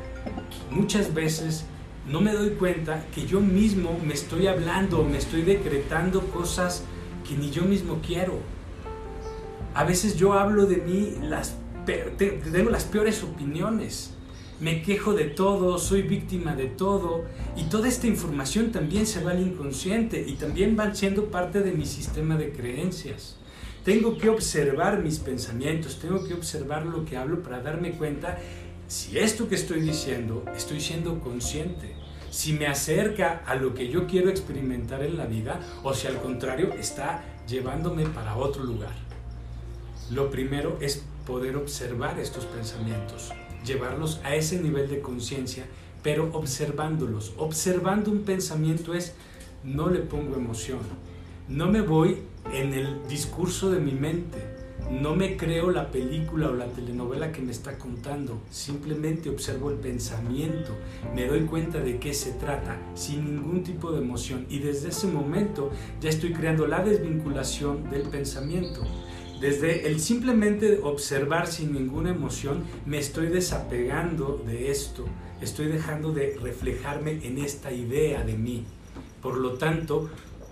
Muchas veces no me doy cuenta que yo mismo me estoy hablando, me estoy decretando cosas que ni yo mismo quiero. A veces yo hablo de mí, las, tengo las peores opiniones me quejo de todo, soy víctima de todo y toda esta información también se va al inconsciente y también van siendo parte de mi sistema de creencias. Tengo que observar mis pensamientos, tengo que observar lo que hablo para darme cuenta si esto que estoy diciendo estoy siendo consciente, si me acerca a lo que yo quiero experimentar en la vida o si al contrario está llevándome para otro lugar. Lo primero es poder observar estos pensamientos llevarlos a ese nivel de conciencia, pero observándolos. Observando un pensamiento es, no le pongo emoción, no me voy en el discurso de mi mente, no me creo la película o la telenovela que me está contando, simplemente observo el pensamiento, me doy cuenta de qué se trata, sin ningún tipo de emoción. Y desde ese momento ya estoy creando la desvinculación del pensamiento. Desde el simplemente observar sin ninguna emoción, me estoy desapegando de esto, estoy dejando de reflejarme en esta idea de mí. Por lo tanto,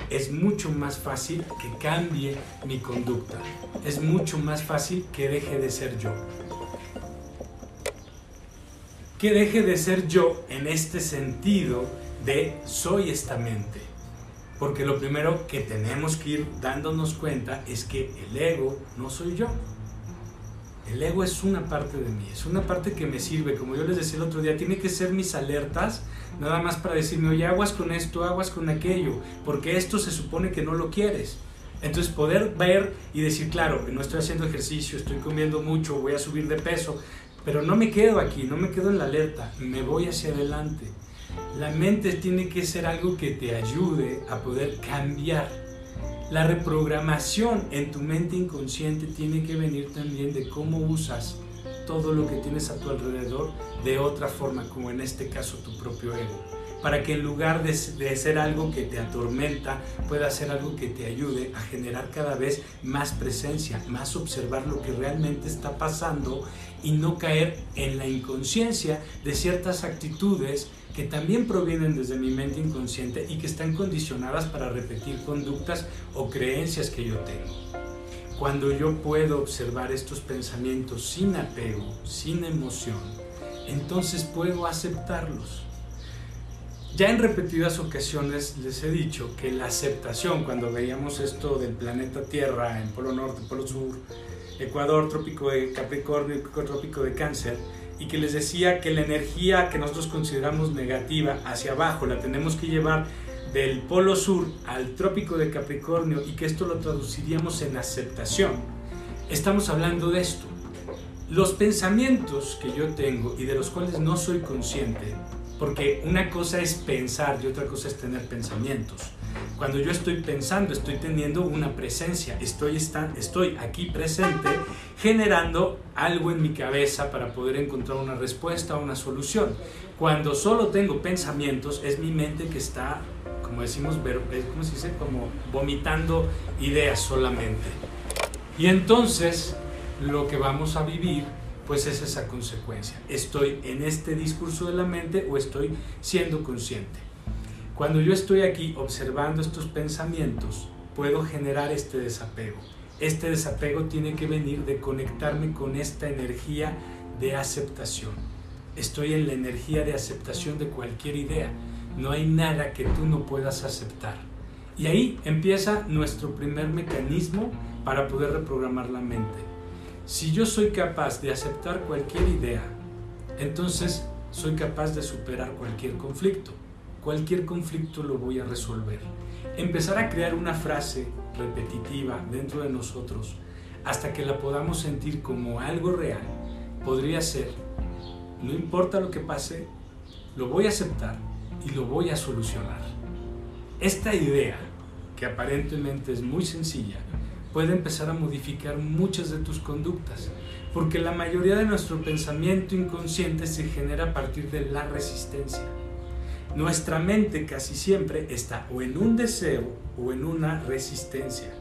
es mucho más fácil que cambie mi conducta. Es mucho más fácil que deje de ser yo. Que deje de ser yo en este sentido de soy esta mente. Porque lo primero que tenemos que ir dándonos cuenta es que el ego no soy yo. El ego es una parte de mí, es una parte que me sirve, como yo les decía el otro día, tiene que ser mis alertas, nada más para decirme, oye, aguas con esto, aguas con aquello, porque esto se supone que no lo quieres. Entonces poder ver y decir, claro, no estoy haciendo ejercicio, estoy comiendo mucho, voy a subir de peso, pero no me quedo aquí, no me quedo en la alerta, me voy hacia adelante. La mente tiene que ser algo que te ayude a poder cambiar. La reprogramación en tu mente inconsciente tiene que venir también de cómo usas todo lo que tienes a tu alrededor de otra forma, como en este caso tu propio ego, para que en lugar de, ser algo que te atormenta, pueda ser algo que te ayude a generar cada vez más presencia, más observar lo que realmente está pasando y no caer en la inconsciencia de ciertas actitudes que también provienen desde mi mente inconsciente y que están condicionadas para repetir conductas o creencias que yo tengo. Cuando yo puedo observar estos pensamientos sin apego, sin emoción, entonces puedo aceptarlos. Ya en repetidas ocasiones les he dicho que la aceptación, cuando veíamos esto del planeta Tierra en Polo Norte, Polo Sur, Ecuador, Trópico de Capricornio, Trópico de Cáncer, y que les decía que la energía que nosotros consideramos negativa hacia abajo la tenemos que llevar del polo sur al trópico de Capricornio y que esto lo traduciríamos en aceptación. Estamos hablando de esto. Los pensamientos que yo tengo y de los cuales no soy consciente, porque una cosa es pensar y otra cosa es tener pensamientos. Cuando yo estoy pensando, estoy teniendo una presencia, estoy, estoy aquí presente generando algo en mi cabeza para poder encontrar una respuesta o una solución. Cuando solo tengo pensamientos, es mi mente que está, como decimos, ¿cómo se dice? Como vomitando ideas solamente. Y entonces lo que vamos a vivir pues es esa consecuencia. Estoy en este discurso de la mente o estoy siendo consciente. Cuando yo estoy aquí observando estos pensamientos, puedo generar este desapego. Este desapego tiene que venir de conectarme con esta energía de aceptación. Estoy en la energía de aceptación de cualquier idea. No hay nada que tú no puedas aceptar. Y ahí empieza nuestro primer mecanismo para poder reprogramar la mente. Si yo soy capaz de aceptar cualquier idea, entonces soy capaz de superar cualquier conflicto cualquier conflicto lo voy a resolver. Empezar a crear una frase repetitiva dentro de nosotros hasta que la podamos sentir como algo real podría ser, no importa lo que pase, lo voy a aceptar y lo voy a solucionar. Esta idea que aparentemente es muy sencilla, puede empezar a modificar muchas de tus conductas, porque la mayoría de nuestro pensamiento inconsciente se genera a partir de la resistencia. Nuestra mente casi siempre está o en un deseo o en una resistencia.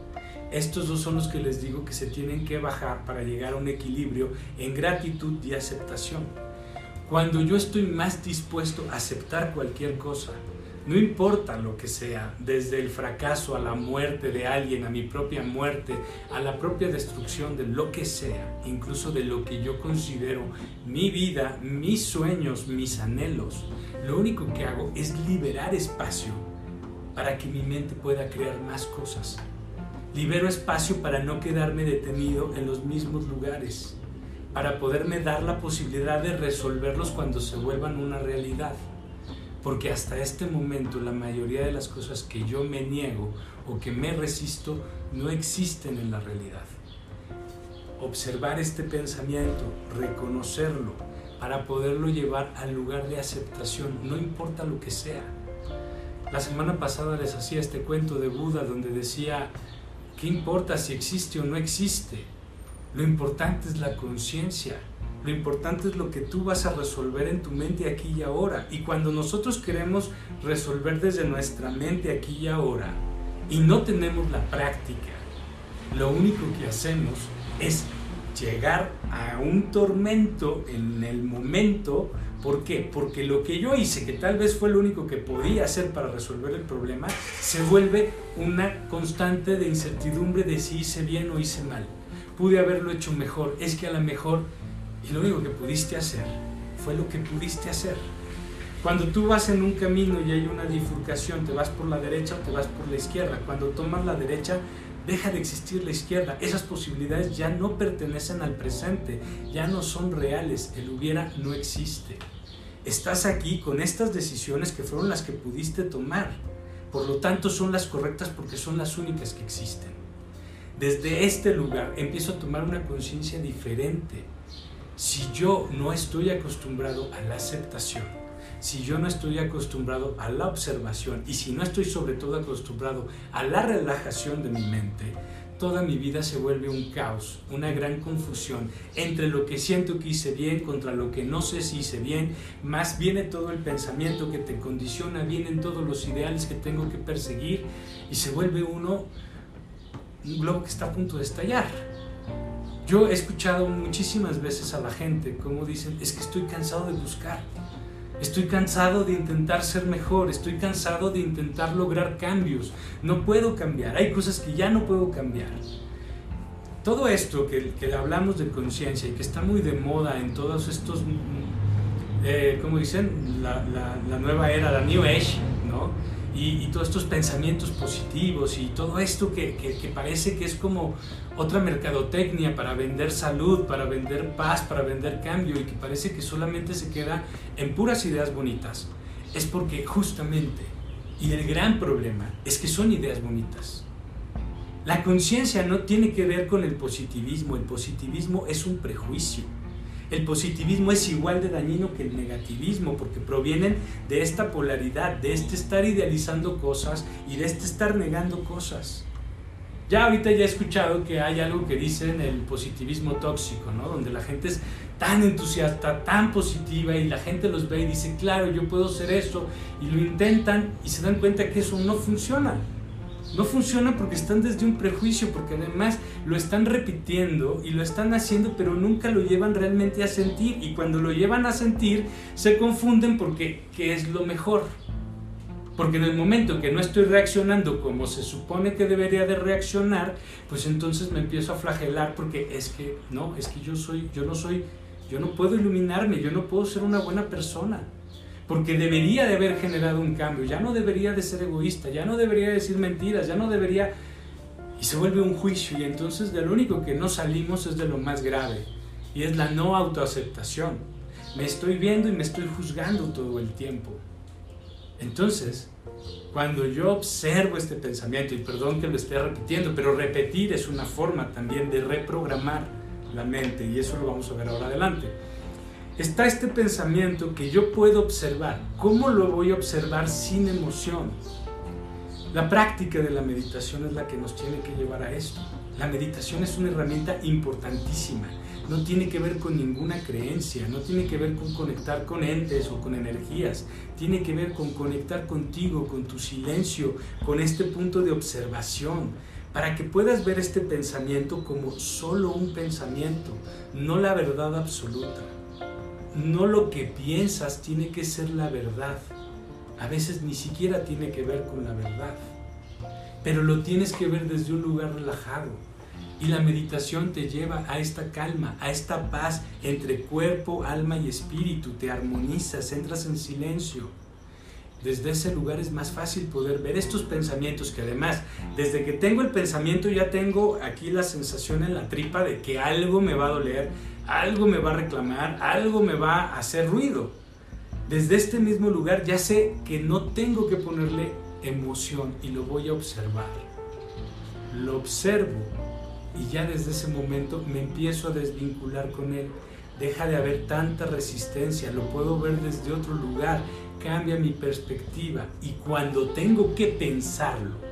Estos dos son los que les digo que se tienen que bajar para llegar a un equilibrio en gratitud y aceptación. Cuando yo estoy más dispuesto a aceptar cualquier cosa, no importa lo que sea, desde el fracaso a la muerte de alguien, a mi propia muerte, a la propia destrucción de lo que sea, incluso de lo que yo considero mi vida, mis sueños, mis anhelos, lo único que hago es liberar espacio para que mi mente pueda crear más cosas. Libero espacio para no quedarme detenido en los mismos lugares, para poderme dar la posibilidad de resolverlos cuando se vuelvan una realidad porque hasta este momento la mayoría de las cosas que yo me niego o que me resisto no existen en la realidad. Observar este pensamiento, reconocerlo, para poderlo llevar al lugar de aceptación, no importa lo que sea. La semana pasada les hacía este cuento de Buda donde decía, ¿qué importa si existe o no existe? Lo importante es la conciencia, lo importante es lo que tú vas a resolver en tu mente aquí y ahora. Y cuando nosotros queremos resolver desde nuestra mente aquí y ahora y no tenemos la práctica, lo único que hacemos es llegar a un tormento en el momento. ¿Por qué? Porque lo que yo hice, que tal vez fue lo único que podía hacer para resolver el problema, se vuelve una constante de incertidumbre de si hice bien o hice mal. Pude haberlo hecho mejor. Es que a lo mejor y lo único que pudiste hacer fue lo que pudiste hacer. Cuando tú vas en un camino y hay una bifurcación, te vas por la derecha o te vas por la izquierda. Cuando tomas la derecha, deja de existir la izquierda. Esas posibilidades ya no pertenecen al presente, ya no son reales. El hubiera no existe. Estás aquí con estas decisiones que fueron las que pudiste tomar. Por lo tanto, son las correctas porque son las únicas que existen. Desde este lugar empiezo a tomar una conciencia diferente si yo no estoy acostumbrado a la aceptación, si yo no estoy acostumbrado a la observación y si no estoy sobre todo acostumbrado a la relajación de mi mente, toda mi vida se vuelve un caos, una gran confusión entre lo que siento que hice bien contra lo que no sé si hice bien, más viene todo el pensamiento que te condiciona, vienen todos los ideales que tengo que perseguir y se vuelve uno un globo que está a punto de estallar. Yo he escuchado muchísimas veces a la gente como dicen, es que estoy cansado de buscar, estoy cansado de intentar ser mejor, estoy cansado de intentar lograr cambios, no puedo cambiar, hay cosas que ya no puedo cambiar. Todo esto que, que hablamos de conciencia y que está muy de moda en todos estos, eh, como dicen, la, la, la nueva era, la New Age, ¿no? Y, todos estos pensamientos positivos y todo esto que, que, parece que es como otra mercadotecnia para vender salud, para vender paz, para vender cambio y que parece que solamente se queda en puras ideas bonitas, es porque justamente, y el gran problema, es que son ideas bonitas. La conciencia no tiene que ver con el positivismo, el positivismo es un prejuicio el positivismo es igual de dañino que el negativismo porque provienen de esta polaridad, de este estar idealizando cosas y de este estar negando cosas. Ya ahorita ya he escuchado que hay algo que dicen el positivismo tóxico, ¿no? Donde la gente es tan entusiasta, tan positiva y la gente los ve y dice, claro, yo puedo hacer eso y lo intentan y se dan cuenta que eso no funciona. No funciona porque están desde un prejuicio, porque además lo están repitiendo y lo están haciendo, pero nunca lo llevan realmente a sentir. Y cuando lo llevan a sentir, se confunden porque ¿qué es lo mejor? Porque en el momento que no estoy reaccionando como se supone que debería de reaccionar, pues entonces me empiezo a flagelar porque es que no, es que yo soy, yo no soy, yo no puedo iluminarme, yo no puedo ser una buena persona porque debería de haber generado un cambio, ya no debería de ser egoísta, ya no debería decir mentiras, ya no debería... Y se vuelve un juicio y entonces de lo único que no salimos es de lo más grave y es la no autoaceptación. Me estoy viendo y me estoy juzgando todo el tiempo. Entonces, cuando yo observo este pensamiento, y perdón que lo esté repitiendo, pero repetir es una forma también de reprogramar la mente y eso lo vamos a ver ahora adelante está este pensamiento que yo puedo observar. ¿Cómo lo voy a observar sin emoción? La práctica de la meditación es la que nos tiene que llevar a esto. La meditación es una herramienta importantísima. No tiene que ver con ninguna creencia, no tiene que ver con conectar con entes o con energías. Tiene que ver con conectar contigo, con tu silencio, con este punto de observación, para que puedas ver este pensamiento como solo un pensamiento, no la verdad absoluta. No lo que piensas tiene que ser la verdad. A veces ni siquiera tiene que ver con la verdad. Pero lo tienes que ver desde un lugar relajado. Y la meditación te lleva a esta calma, a esta paz entre cuerpo, alma y espíritu. Te armonizas, entras en silencio. Desde ese lugar es más fácil poder ver estos pensamientos que además, desde que tengo el pensamiento ya tengo aquí la sensación en la tripa de que algo me va a doler, algo me va a reclamar, algo me va a hacer ruido. Desde este mismo lugar ya sé que no tengo que ponerle emoción y lo voy a observar. Lo observo y ya desde ese momento me empiezo a desvincular con él. Deja de haber tanta resistencia, lo puedo ver desde otro lugar, cambia mi perspectiva y cuando tengo que pensarlo,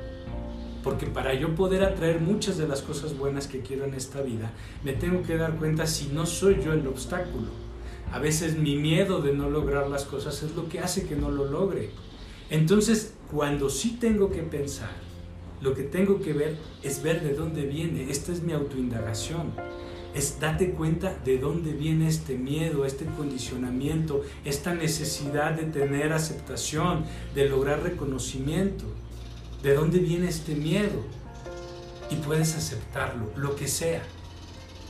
porque para yo poder atraer muchas de las cosas buenas que quiero en esta vida, me tengo que dar cuenta si no soy yo el obstáculo a veces mi miedo de no lograr las cosas es lo que hace que no lo logre. Entonces, cuando sí tengo que pensar, lo que tengo que ver es ver de dónde viene. Esta es mi autoindagación. Es date cuenta de dónde viene este miedo, este condicionamiento, esta necesidad de tener aceptación, de lograr reconocimiento. ¿De dónde viene este miedo? Y puedes aceptarlo, lo que sea.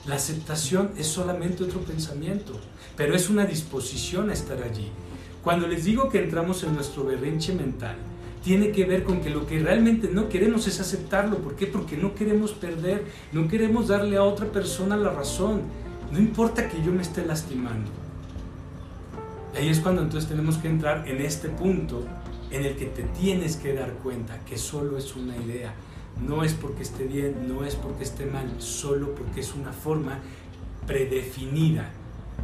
La aceptación es solamente otro pensamiento, pero es una disposición a estar allí. Cuando les digo que entramos en nuestro berrinche mental, tiene que ver con que lo que realmente no queremos es aceptarlo. ¿Por qué? Porque no queremos perder, no queremos darle a otra persona la razón. No importa que yo me esté lastimando. Ahí es cuando entonces tenemos que entrar en este punto en el que te tienes que dar cuenta que solo es una idea, no es porque esté bien, no es porque esté mal, solo porque es una forma predefinida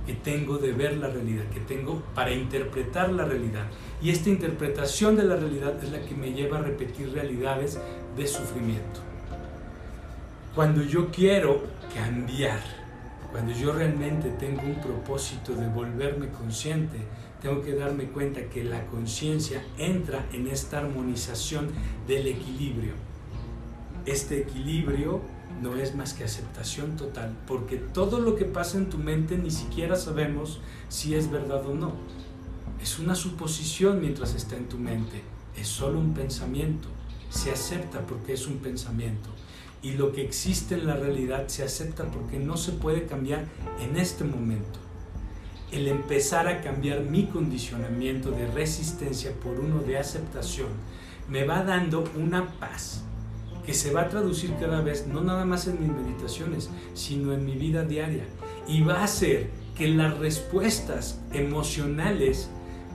que tengo de ver la realidad, que tengo para interpretar la realidad. Y esta interpretación de la realidad es la que me lleva a repetir realidades de sufrimiento. Cuando yo quiero cambiar, cuando yo realmente tengo un propósito de volverme consciente, tengo que darme cuenta que la conciencia entra en esta armonización del equilibrio este equilibrio no es más que aceptación total, porque todo lo que pasa en tu mente ni siquiera sabemos si es verdad o no. Es una suposición mientras está en tu mente, es solo un pensamiento, se acepta porque es un pensamiento. Y lo que existe en la realidad se acepta porque no se puede cambiar en este momento. El empezar a cambiar mi condicionamiento de resistencia por uno de aceptación me va dando una paz que se va a traducir cada vez, no nada más en mis meditaciones, sino en mi vida diaria. Y va a hacer que las respuestas emocionales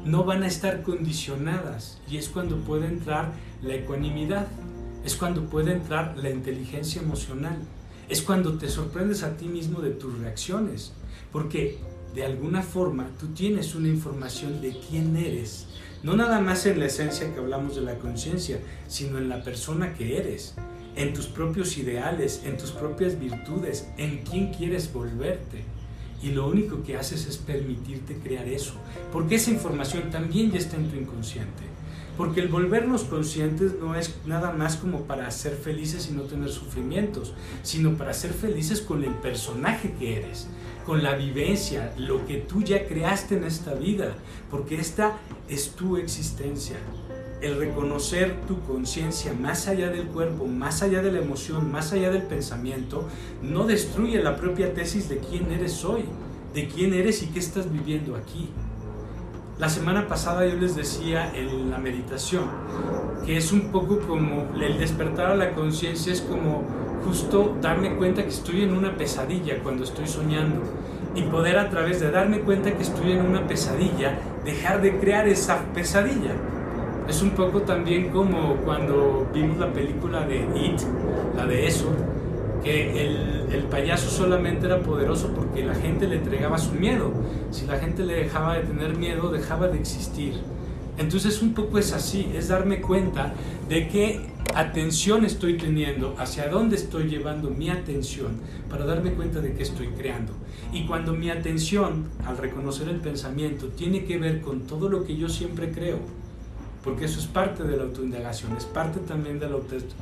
no van a estar condicionadas. Y es cuando puede entrar la ecuanimidad, es cuando puede entrar la inteligencia emocional, es cuando te sorprendes a ti mismo de tus reacciones. Porque de alguna forma tú tienes una información de quién eres no nada más en la esencia que hablamos de la conciencia, sino en la persona que eres, en tus propios ideales, en tus propias virtudes, en quién quieres volverte. Y lo único que haces es permitirte crear eso, porque esa información también ya está en tu inconsciente. Porque el volvernos conscientes no es nada más como para ser felices y no tener sufrimientos, sino para ser felices con el personaje que eres, con la vivencia, lo que tú ya creaste en esta vida, porque esta es tu existencia. El reconocer tu conciencia más allá del cuerpo, más allá de la emoción, más allá del pensamiento, no destruye la propia tesis de quién eres hoy, de quién eres y qué estás viviendo aquí. La semana pasada yo les decía en la meditación que es un poco como el despertar a la conciencia, es como justo darme cuenta que estoy en una pesadilla cuando estoy soñando y poder a través de darme cuenta que estoy en una pesadilla, dejar de crear esa pesadilla. Es un poco también como cuando vimos la película de It, la de eso, que el, payaso solamente era poderoso porque la gente le entregaba su miedo. Si la gente le dejaba de tener miedo, dejaba de existir. Entonces un poco es así, es darme cuenta de qué atención estoy teniendo, hacia dónde estoy llevando mi atención para darme cuenta de qué estoy creando. Y cuando mi atención, al reconocer el pensamiento, tiene que ver con todo lo que yo siempre creo, porque eso es parte de la autoindagación, es parte también de la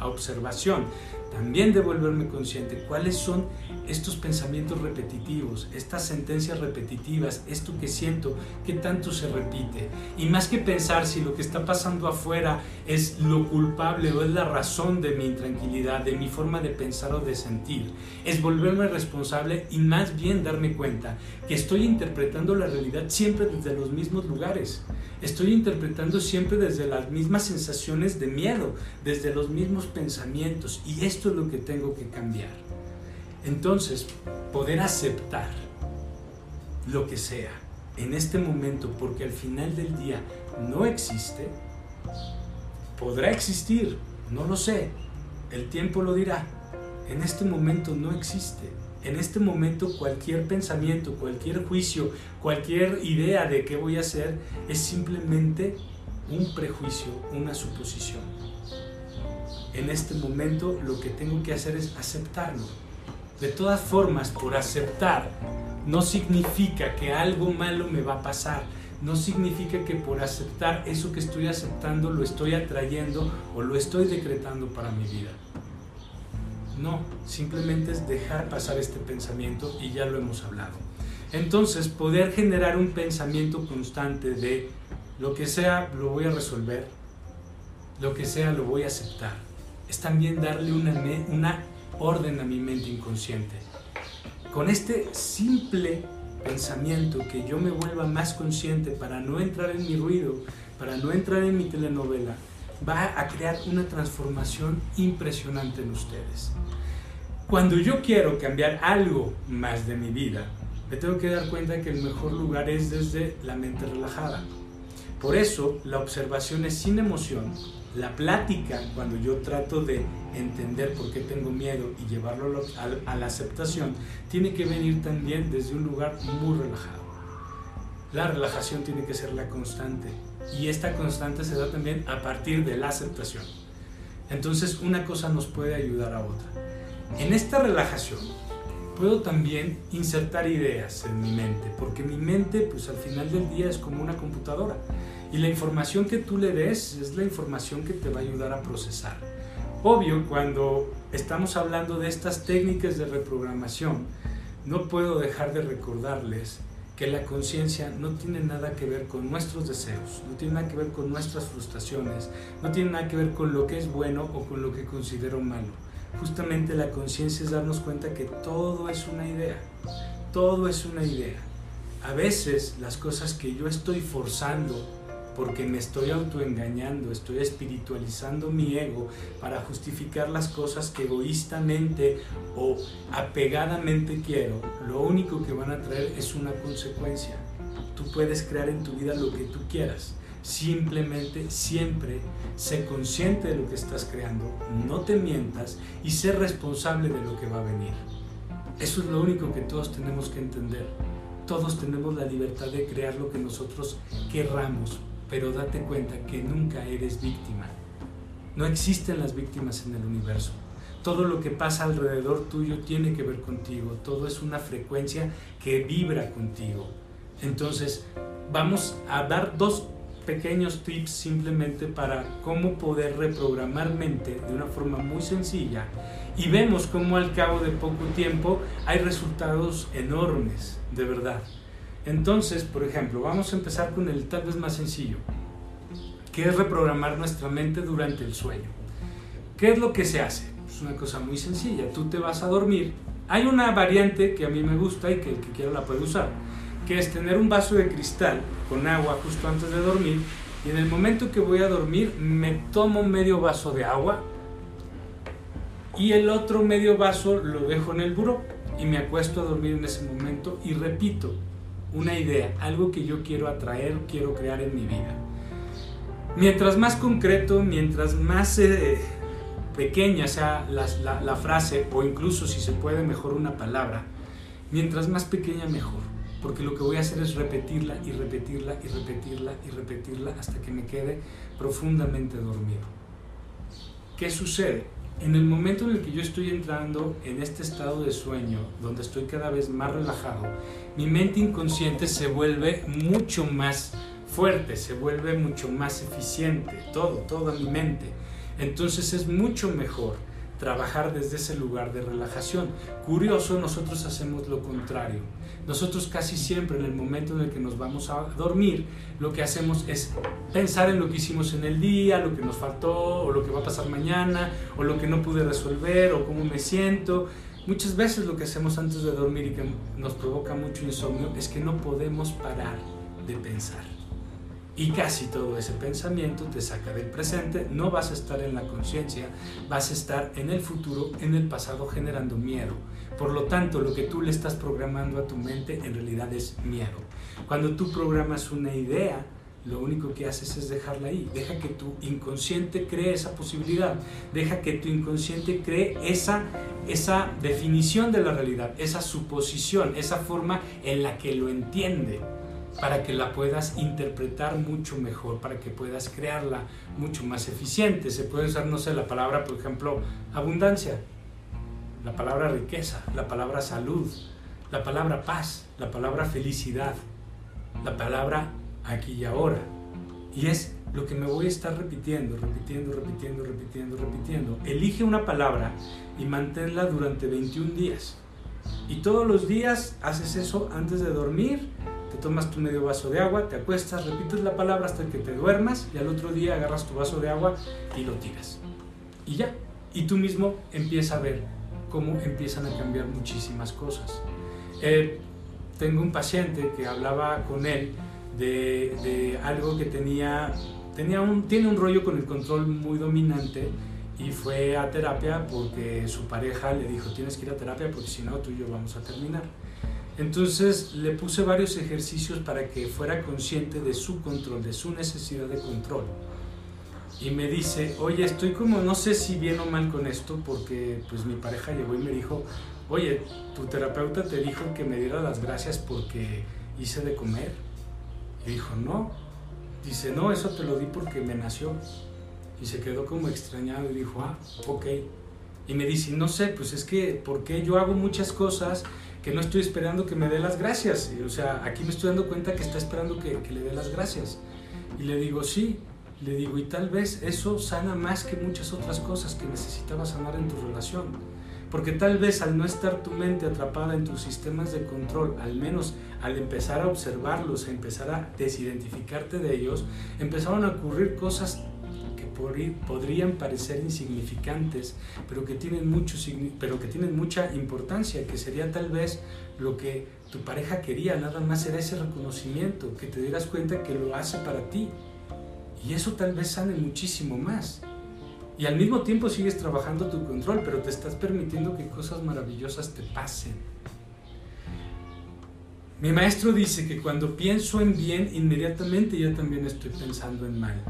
observación, también de volverme consciente cuáles son estos pensamientos repetitivos, estas sentencias repetitivas, esto que siento, que tanto se repite. Y más que pensar si lo que está pasando afuera es lo culpable o es la razón de mi intranquilidad, de mi forma de pensar o de sentir, es volverme responsable y más bien darme cuenta que estoy interpretando la realidad siempre desde los mismos lugares. Estoy interpretando siempre desde las mismas sensaciones de miedo, desde los mismos pensamientos. Y esto es lo que tengo que cambiar. Entonces, poder aceptar lo que sea en este momento, porque al final del día no existe, podrá existir, no lo sé, el tiempo lo dirá. En este momento no existe en este momento cualquier pensamiento, cualquier juicio, cualquier idea de qué voy a hacer es simplemente un prejuicio, una suposición. En este momento lo que tengo que hacer es aceptarlo. De todas formas, por aceptar no significa que algo malo me va a pasar. No significa que por aceptar eso que estoy aceptando lo estoy atrayendo o lo estoy decretando para mi vida. No, simplemente es dejar pasar este pensamiento y ya lo hemos hablado. Entonces, poder generar un pensamiento constante de lo que sea lo voy a resolver, lo que sea lo voy a aceptar, es también darle una, una orden a mi mente inconsciente. Con este simple pensamiento que yo me vuelva más consciente para no entrar en mi ruido, para no entrar en mi telenovela, va a crear una transformación impresionante en ustedes. Cuando yo quiero cambiar algo más de mi vida, me tengo que dar cuenta que el mejor lugar es desde la mente relajada. Por eso la observación es sin emoción, la plática cuando yo trato de entender por qué tengo miedo y llevarlo a la aceptación, tiene que venir también desde un lugar muy relajado. La relajación tiene que ser la constante y esta constante se da también a partir de la aceptación. Entonces una cosa nos puede ayudar a otra. En esta relajación puedo también insertar ideas en mi mente, porque mi mente pues al final del día es como una computadora y la información que tú le des es la información que te va a ayudar a procesar. Obvio, cuando estamos hablando de estas técnicas de reprogramación, no puedo dejar de recordarles que la conciencia no tiene nada que ver con nuestros deseos, no tiene nada que ver con nuestras frustraciones, no tiene nada que ver con lo que es bueno o con lo que considero malo. Justamente la conciencia es darnos cuenta que todo es una idea, todo es una idea. A veces las cosas que yo estoy forzando porque me estoy autoengañando, estoy espiritualizando mi ego para justificar las cosas que egoístamente o apegadamente quiero, lo único que van a traer es una consecuencia. Tú puedes crear en tu vida lo que tú quieras. Simplemente, siempre, sé consciente de lo que estás creando, no te mientas y sé responsable de lo que va a venir. Eso es lo único que todos tenemos que entender. Todos tenemos la libertad de crear lo que nosotros querramos, pero date cuenta que nunca eres víctima. No existen las víctimas en el universo. Todo lo que pasa alrededor tuyo tiene que ver contigo. Todo es una frecuencia que vibra contigo. Entonces, vamos a dar dos pequeños tips simplemente para cómo poder reprogramar mente de una forma muy sencilla y vemos cómo al cabo de poco tiempo hay resultados enormes, de verdad. Entonces, por ejemplo, vamos a empezar con el tal vez más sencillo, que es reprogramar nuestra mente durante el sueño. ¿Qué es lo que se hace? Es una cosa muy sencilla. Tú te vas a dormir. Hay una variante que a mí me gusta y que el que quiera la puede usar, que es tener un vaso de cristal con agua justo antes de dormir y en el momento que voy a dormir me tomo medio vaso de agua y el otro medio vaso lo dejo en el buró y me acuesto a dormir en ese momento y repito una idea, algo que yo quiero atraer, quiero crear en mi vida. Mientras más concreto, mientras más eh, pequeña sea la, la frase, o incluso si se puede mejor una palabra, mientras más pequeña mejor. Porque lo que voy a hacer es repetirla y repetirla y repetirla y repetirla hasta que me quede profundamente dormido. ¿Qué sucede? En el momento en el que yo estoy entrando en este estado de sueño, donde estoy cada vez más relajado, mi mente inconsciente se vuelve mucho más fuerte, se vuelve mucho más eficiente, todo, toda mi mente. Entonces es mucho mejor trabajar desde ese lugar de relajación. Curioso, nosotros hacemos lo contrario. Nosotros casi siempre en el momento en el que nos vamos a dormir, lo que hacemos es pensar en lo que hicimos en el día, lo que nos faltó, o lo que va a pasar mañana, o lo que no pude resolver, o cómo me siento. Muchas veces lo que hacemos antes de dormir y que nos provoca mucho insomnio es que no podemos parar de pensar. Y casi todo ese pensamiento te saca del presente, no vas a estar en la conciencia, vas a estar en el futuro, en el pasado generando miedo. Por lo tanto, lo que tú le estás programando a tu mente en realidad es miedo. Cuando tú programas una idea, lo único que haces es dejarla ahí. Deja que tu inconsciente cree esa posibilidad. Deja que tu inconsciente cree esa, esa definición de la realidad, esa suposición, esa forma en la que lo entiende para que la puedas interpretar mucho mejor, para que puedas crearla mucho más eficiente. Se puede usar, no sé, la palabra, por ejemplo, abundancia, la palabra riqueza, la palabra salud, la palabra paz, la palabra felicidad, la palabra aquí y ahora. Y es lo que me voy a estar repitiendo, repitiendo, repitiendo, repitiendo, repitiendo. Elige una palabra y manténla durante 21 días. Y todos los días haces eso antes de dormir te tomas tu medio vaso de agua, te acuestas, repites la palabra hasta que te duermas y al otro día agarras tu vaso de agua y lo tiras. Y ya. Y tú mismo empiezas a ver cómo empiezan a cambiar muchísimas cosas. Eh, tengo un paciente que hablaba con él de, de, algo que tenía, tenía un, tiene un rollo con el control muy dominante y fue a terapia porque su pareja le dijo tienes que ir a terapia porque si no tú y yo vamos a terminar. Entonces le puse varios ejercicios para que fuera consciente de su control, de su necesidad de control. Y me dice, oye, estoy como, no sé si bien o mal con esto, porque pues mi pareja llegó y me dijo, oye, tu terapeuta te dijo que me diera las gracias porque hice de comer. Y dijo, no. Dice, no, eso te lo di porque me nació. Y se quedó como extrañado y dijo, ah, ok. Y me dice, no sé, pues es que, porque yo hago muchas cosas que no estoy esperando que me dé las gracias. O sea, aquí me estoy dando cuenta que está esperando que, le dé las gracias. Y le digo, sí, le digo, y tal vez eso sana más que muchas otras cosas que necesitabas sanar en tu relación. Porque tal vez al no estar tu mente atrapada en tus sistemas de control, al menos al empezar a observarlos, a empezar a desidentificarte de ellos, empezaron a ocurrir cosas podrían parecer insignificantes, pero que, tienen mucho, pero que tienen mucha importancia, que sería tal vez lo que tu pareja quería, nada más era ese reconocimiento, que te dieras cuenta que lo hace para ti. Y eso tal vez sane muchísimo más. Y al mismo tiempo sigues trabajando tu control, pero te estás permitiendo que cosas maravillosas te pasen. Mi maestro dice que cuando pienso en bien, inmediatamente yo también estoy pensando en mal.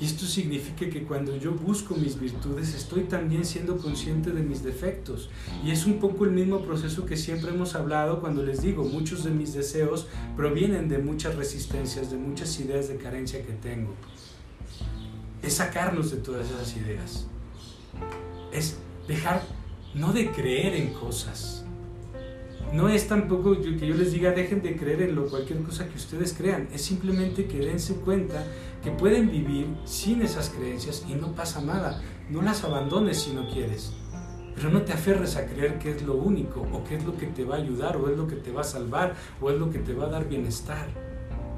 Y esto significa que cuando yo busco mis virtudes estoy también siendo consciente de mis defectos. Y es un poco el mismo proceso que siempre hemos hablado cuando les digo, muchos de mis deseos provienen de muchas resistencias, de muchas ideas de carencia que tengo. Es sacarnos de todas esas ideas. Es dejar no de creer en cosas, no es tampoco que yo les diga dejen de creer en lo, cualquier cosa que ustedes crean, es simplemente que dense cuenta que pueden vivir sin esas creencias y no pasa nada. No las abandones si no quieres. Pero no te aferres a creer que es lo único o que es lo que te va a ayudar o es lo que te va a salvar o es lo que te va a dar bienestar.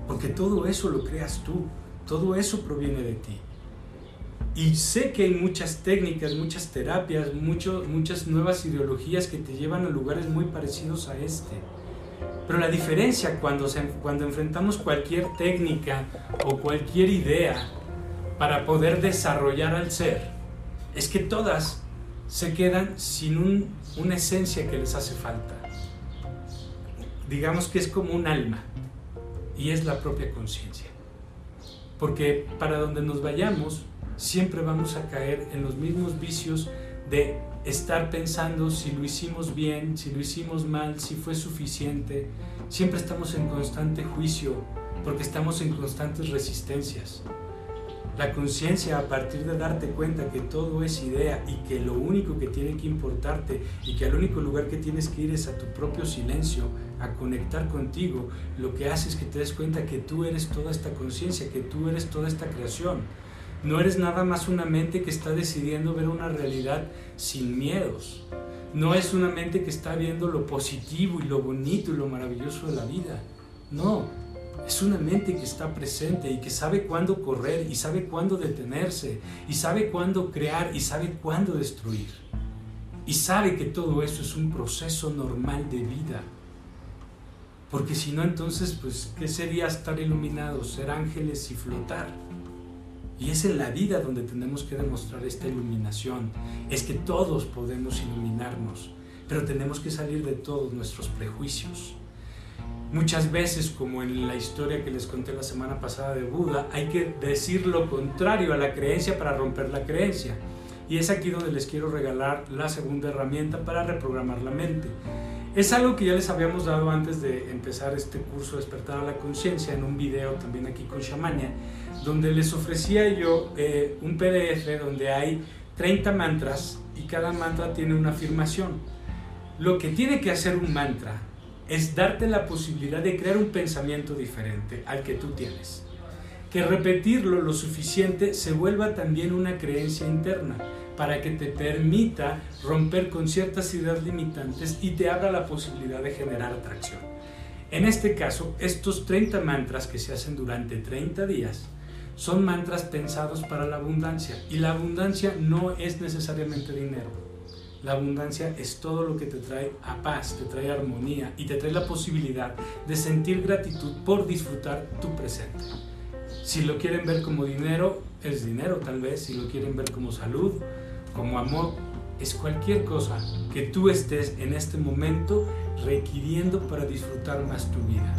Porque todo eso lo creas tú, todo eso proviene de ti. Y sé que hay muchas técnicas, muchas terapias, muchas nuevas ideologías que te llevan a lugares muy parecidos a este. Pero la diferencia cuando, cuando enfrentamos cualquier técnica o cualquier idea para poder desarrollar al ser es que todas se quedan sin una esencia que les hace falta. Digamos que es como un alma y es la propia conciencia. Porque para donde nos vayamos, siempre vamos a caer en los mismos vicios de estar pensando si lo hicimos bien, si lo hicimos mal, si fue suficiente. Siempre estamos en constante juicio porque estamos en constantes resistencias. La conciencia a partir de darte cuenta que todo es idea y que lo único que tiene que importarte y que al único lugar que tienes que ir es a tu propio silencio, a conectar contigo, lo que hace es que te des cuenta que tú eres toda esta conciencia, que tú eres toda esta creación. No eres nada más una mente que está decidiendo ver una realidad sin miedos. No es una mente que está viendo lo positivo y lo bonito y lo maravilloso de la vida. No, es una mente que está presente y que sabe cuándo correr y sabe cuándo detenerse y sabe cuándo crear y sabe cuándo destruir. Y sabe que todo eso es un proceso normal de vida. Porque si no, entonces, pues, ¿qué sería estar iluminados, ser ángeles y flotar? Y es en la vida donde tenemos que demostrar esta iluminación. Es que todos podemos iluminarnos, pero tenemos que salir de todos nuestros prejuicios. Muchas veces, como en la historia que les conté la semana pasada de Buda, hay que decir lo contrario a la creencia para romper la creencia. Y es aquí donde les quiero regalar la segunda herramienta para reprogramar la mente. Es algo que ya les habíamos dado antes de empezar este curso Despertar a la Conciencia en un video también aquí con Shamania, donde les ofrecía yo eh, un PDF donde hay 30 mantras y cada mantra tiene una afirmación. Lo que tiene que hacer un mantra es darte la posibilidad de crear un pensamiento diferente al que tú tienes. Que repetirlo lo suficiente se vuelva también una creencia interna para que te permita romper con ciertas ideas limitantes y te abra la posibilidad de generar atracción. En este caso, estos 30 mantras que se hacen durante 30 días son mantras pensados para la abundancia y la abundancia no es necesariamente dinero. La abundancia es todo lo que te trae a paz, te trae armonía y te trae la posibilidad de sentir gratitud por disfrutar tu presente. Si lo quieren ver como dinero, es dinero tal vez. Si lo quieren ver como salud, como amor, es cualquier cosa que tú estés en este momento requiriendo para disfrutar más tu vida.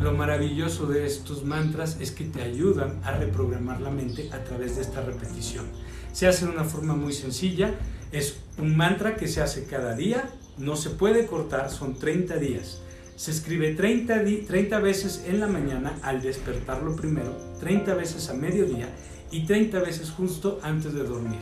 Lo maravilloso de estos mantras es que te ayudan a reprogramar la mente a través de esta repetición. Se hace de una forma muy sencilla, es un mantra que se hace cada día, no se puede cortar, son 30 días. Se escribe 30, 30 veces en la mañana al despertarlo primero, 30 veces a mediodía y 30 veces justo antes de dormir.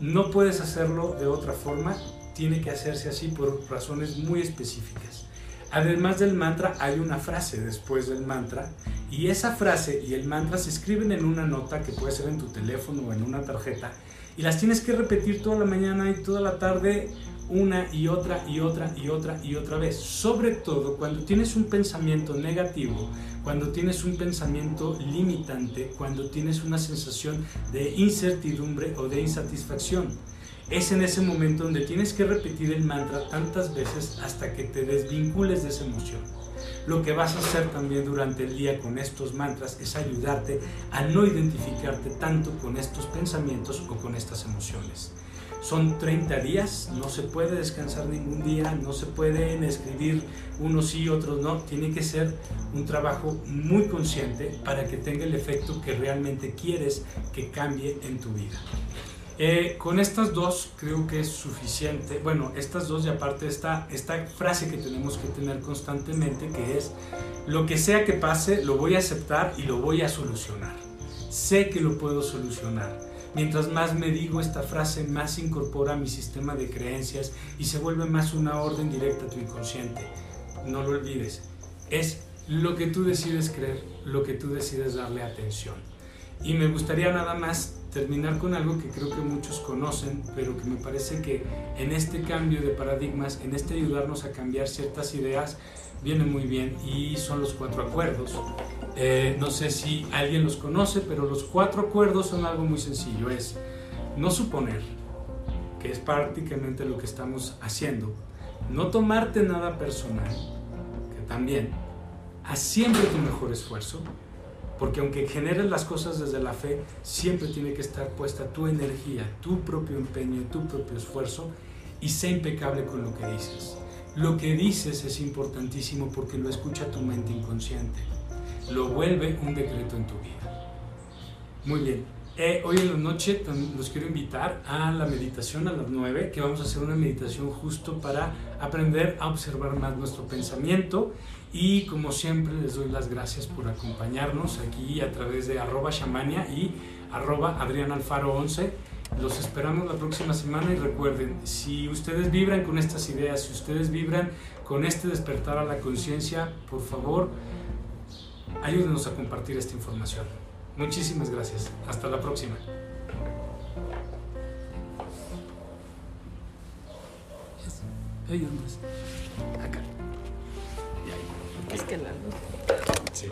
No puedes hacerlo de otra forma, tiene que hacerse así por razones muy específicas. Además del mantra hay una frase después del mantra y esa frase y el mantra se escriben en una nota que puede ser en tu teléfono o en una tarjeta y las tienes que repetir toda la mañana y toda la tarde una y otra y otra y otra y otra vez. Sobre todo cuando tienes un pensamiento negativo, cuando tienes un pensamiento limitante, cuando tienes una sensación de incertidumbre o de insatisfacción es en ese momento donde tienes que repetir el mantra tantas veces hasta que te desvincules de esa emoción. Lo que vas a hacer también durante el día con estos mantras es ayudarte a no identificarte tanto con estos pensamientos o con estas emociones. Son 30 días, no se puede descansar ningún día, no se pueden escribir unos sí, otros no. Tiene que ser un trabajo muy consciente para que tenga el efecto que realmente quieres que cambie en tu vida. Eh, con estas dos creo que es suficiente. Bueno, estas dos y aparte esta, esta frase que tenemos que tener constantemente, que es, lo que sea que pase, lo voy a aceptar y lo voy a solucionar. Sé que lo puedo solucionar. Mientras más me digo esta frase, más incorpora a mi sistema de creencias y se vuelve más una orden directa a tu inconsciente. No lo olvides. Es lo que tú decides creer, lo que tú decides darle atención. Y me gustaría nada más terminar con algo que creo que muchos conocen, pero que me parece que en este cambio de paradigmas, en este ayudarnos a cambiar ciertas ideas, viene muy bien y son los cuatro acuerdos. Eh, no sé si alguien los conoce, pero los cuatro acuerdos son algo muy sencillo. Es no suponer, que es prácticamente lo que estamos haciendo, no tomarte nada personal, que también, haz siempre tu mejor esfuerzo, porque aunque generes las cosas desde la fe, siempre tiene que estar puesta tu energía, tu propio empeño, tu propio esfuerzo y sé impecable con lo que dices. Lo que dices es importantísimo porque lo escucha tu mente inconsciente. Lo vuelve un decreto en tu vida. Muy bien. Eh, hoy en la noche los quiero invitar a la meditación a las 9, que vamos a hacer una meditación justo para aprender a observar más nuestro pensamiento. Y como siempre les doy las gracias por acompañarnos aquí a través de arroba shamania y arroba adrianalfaro 11. Los esperamos la próxima semana y recuerden, si ustedes vibran con estas ideas, si ustedes vibran con este despertar a la conciencia, por favor, ayúdenos a compartir esta información. Muchísimas gracias. Hasta la próxima. Es que la luz. Sí.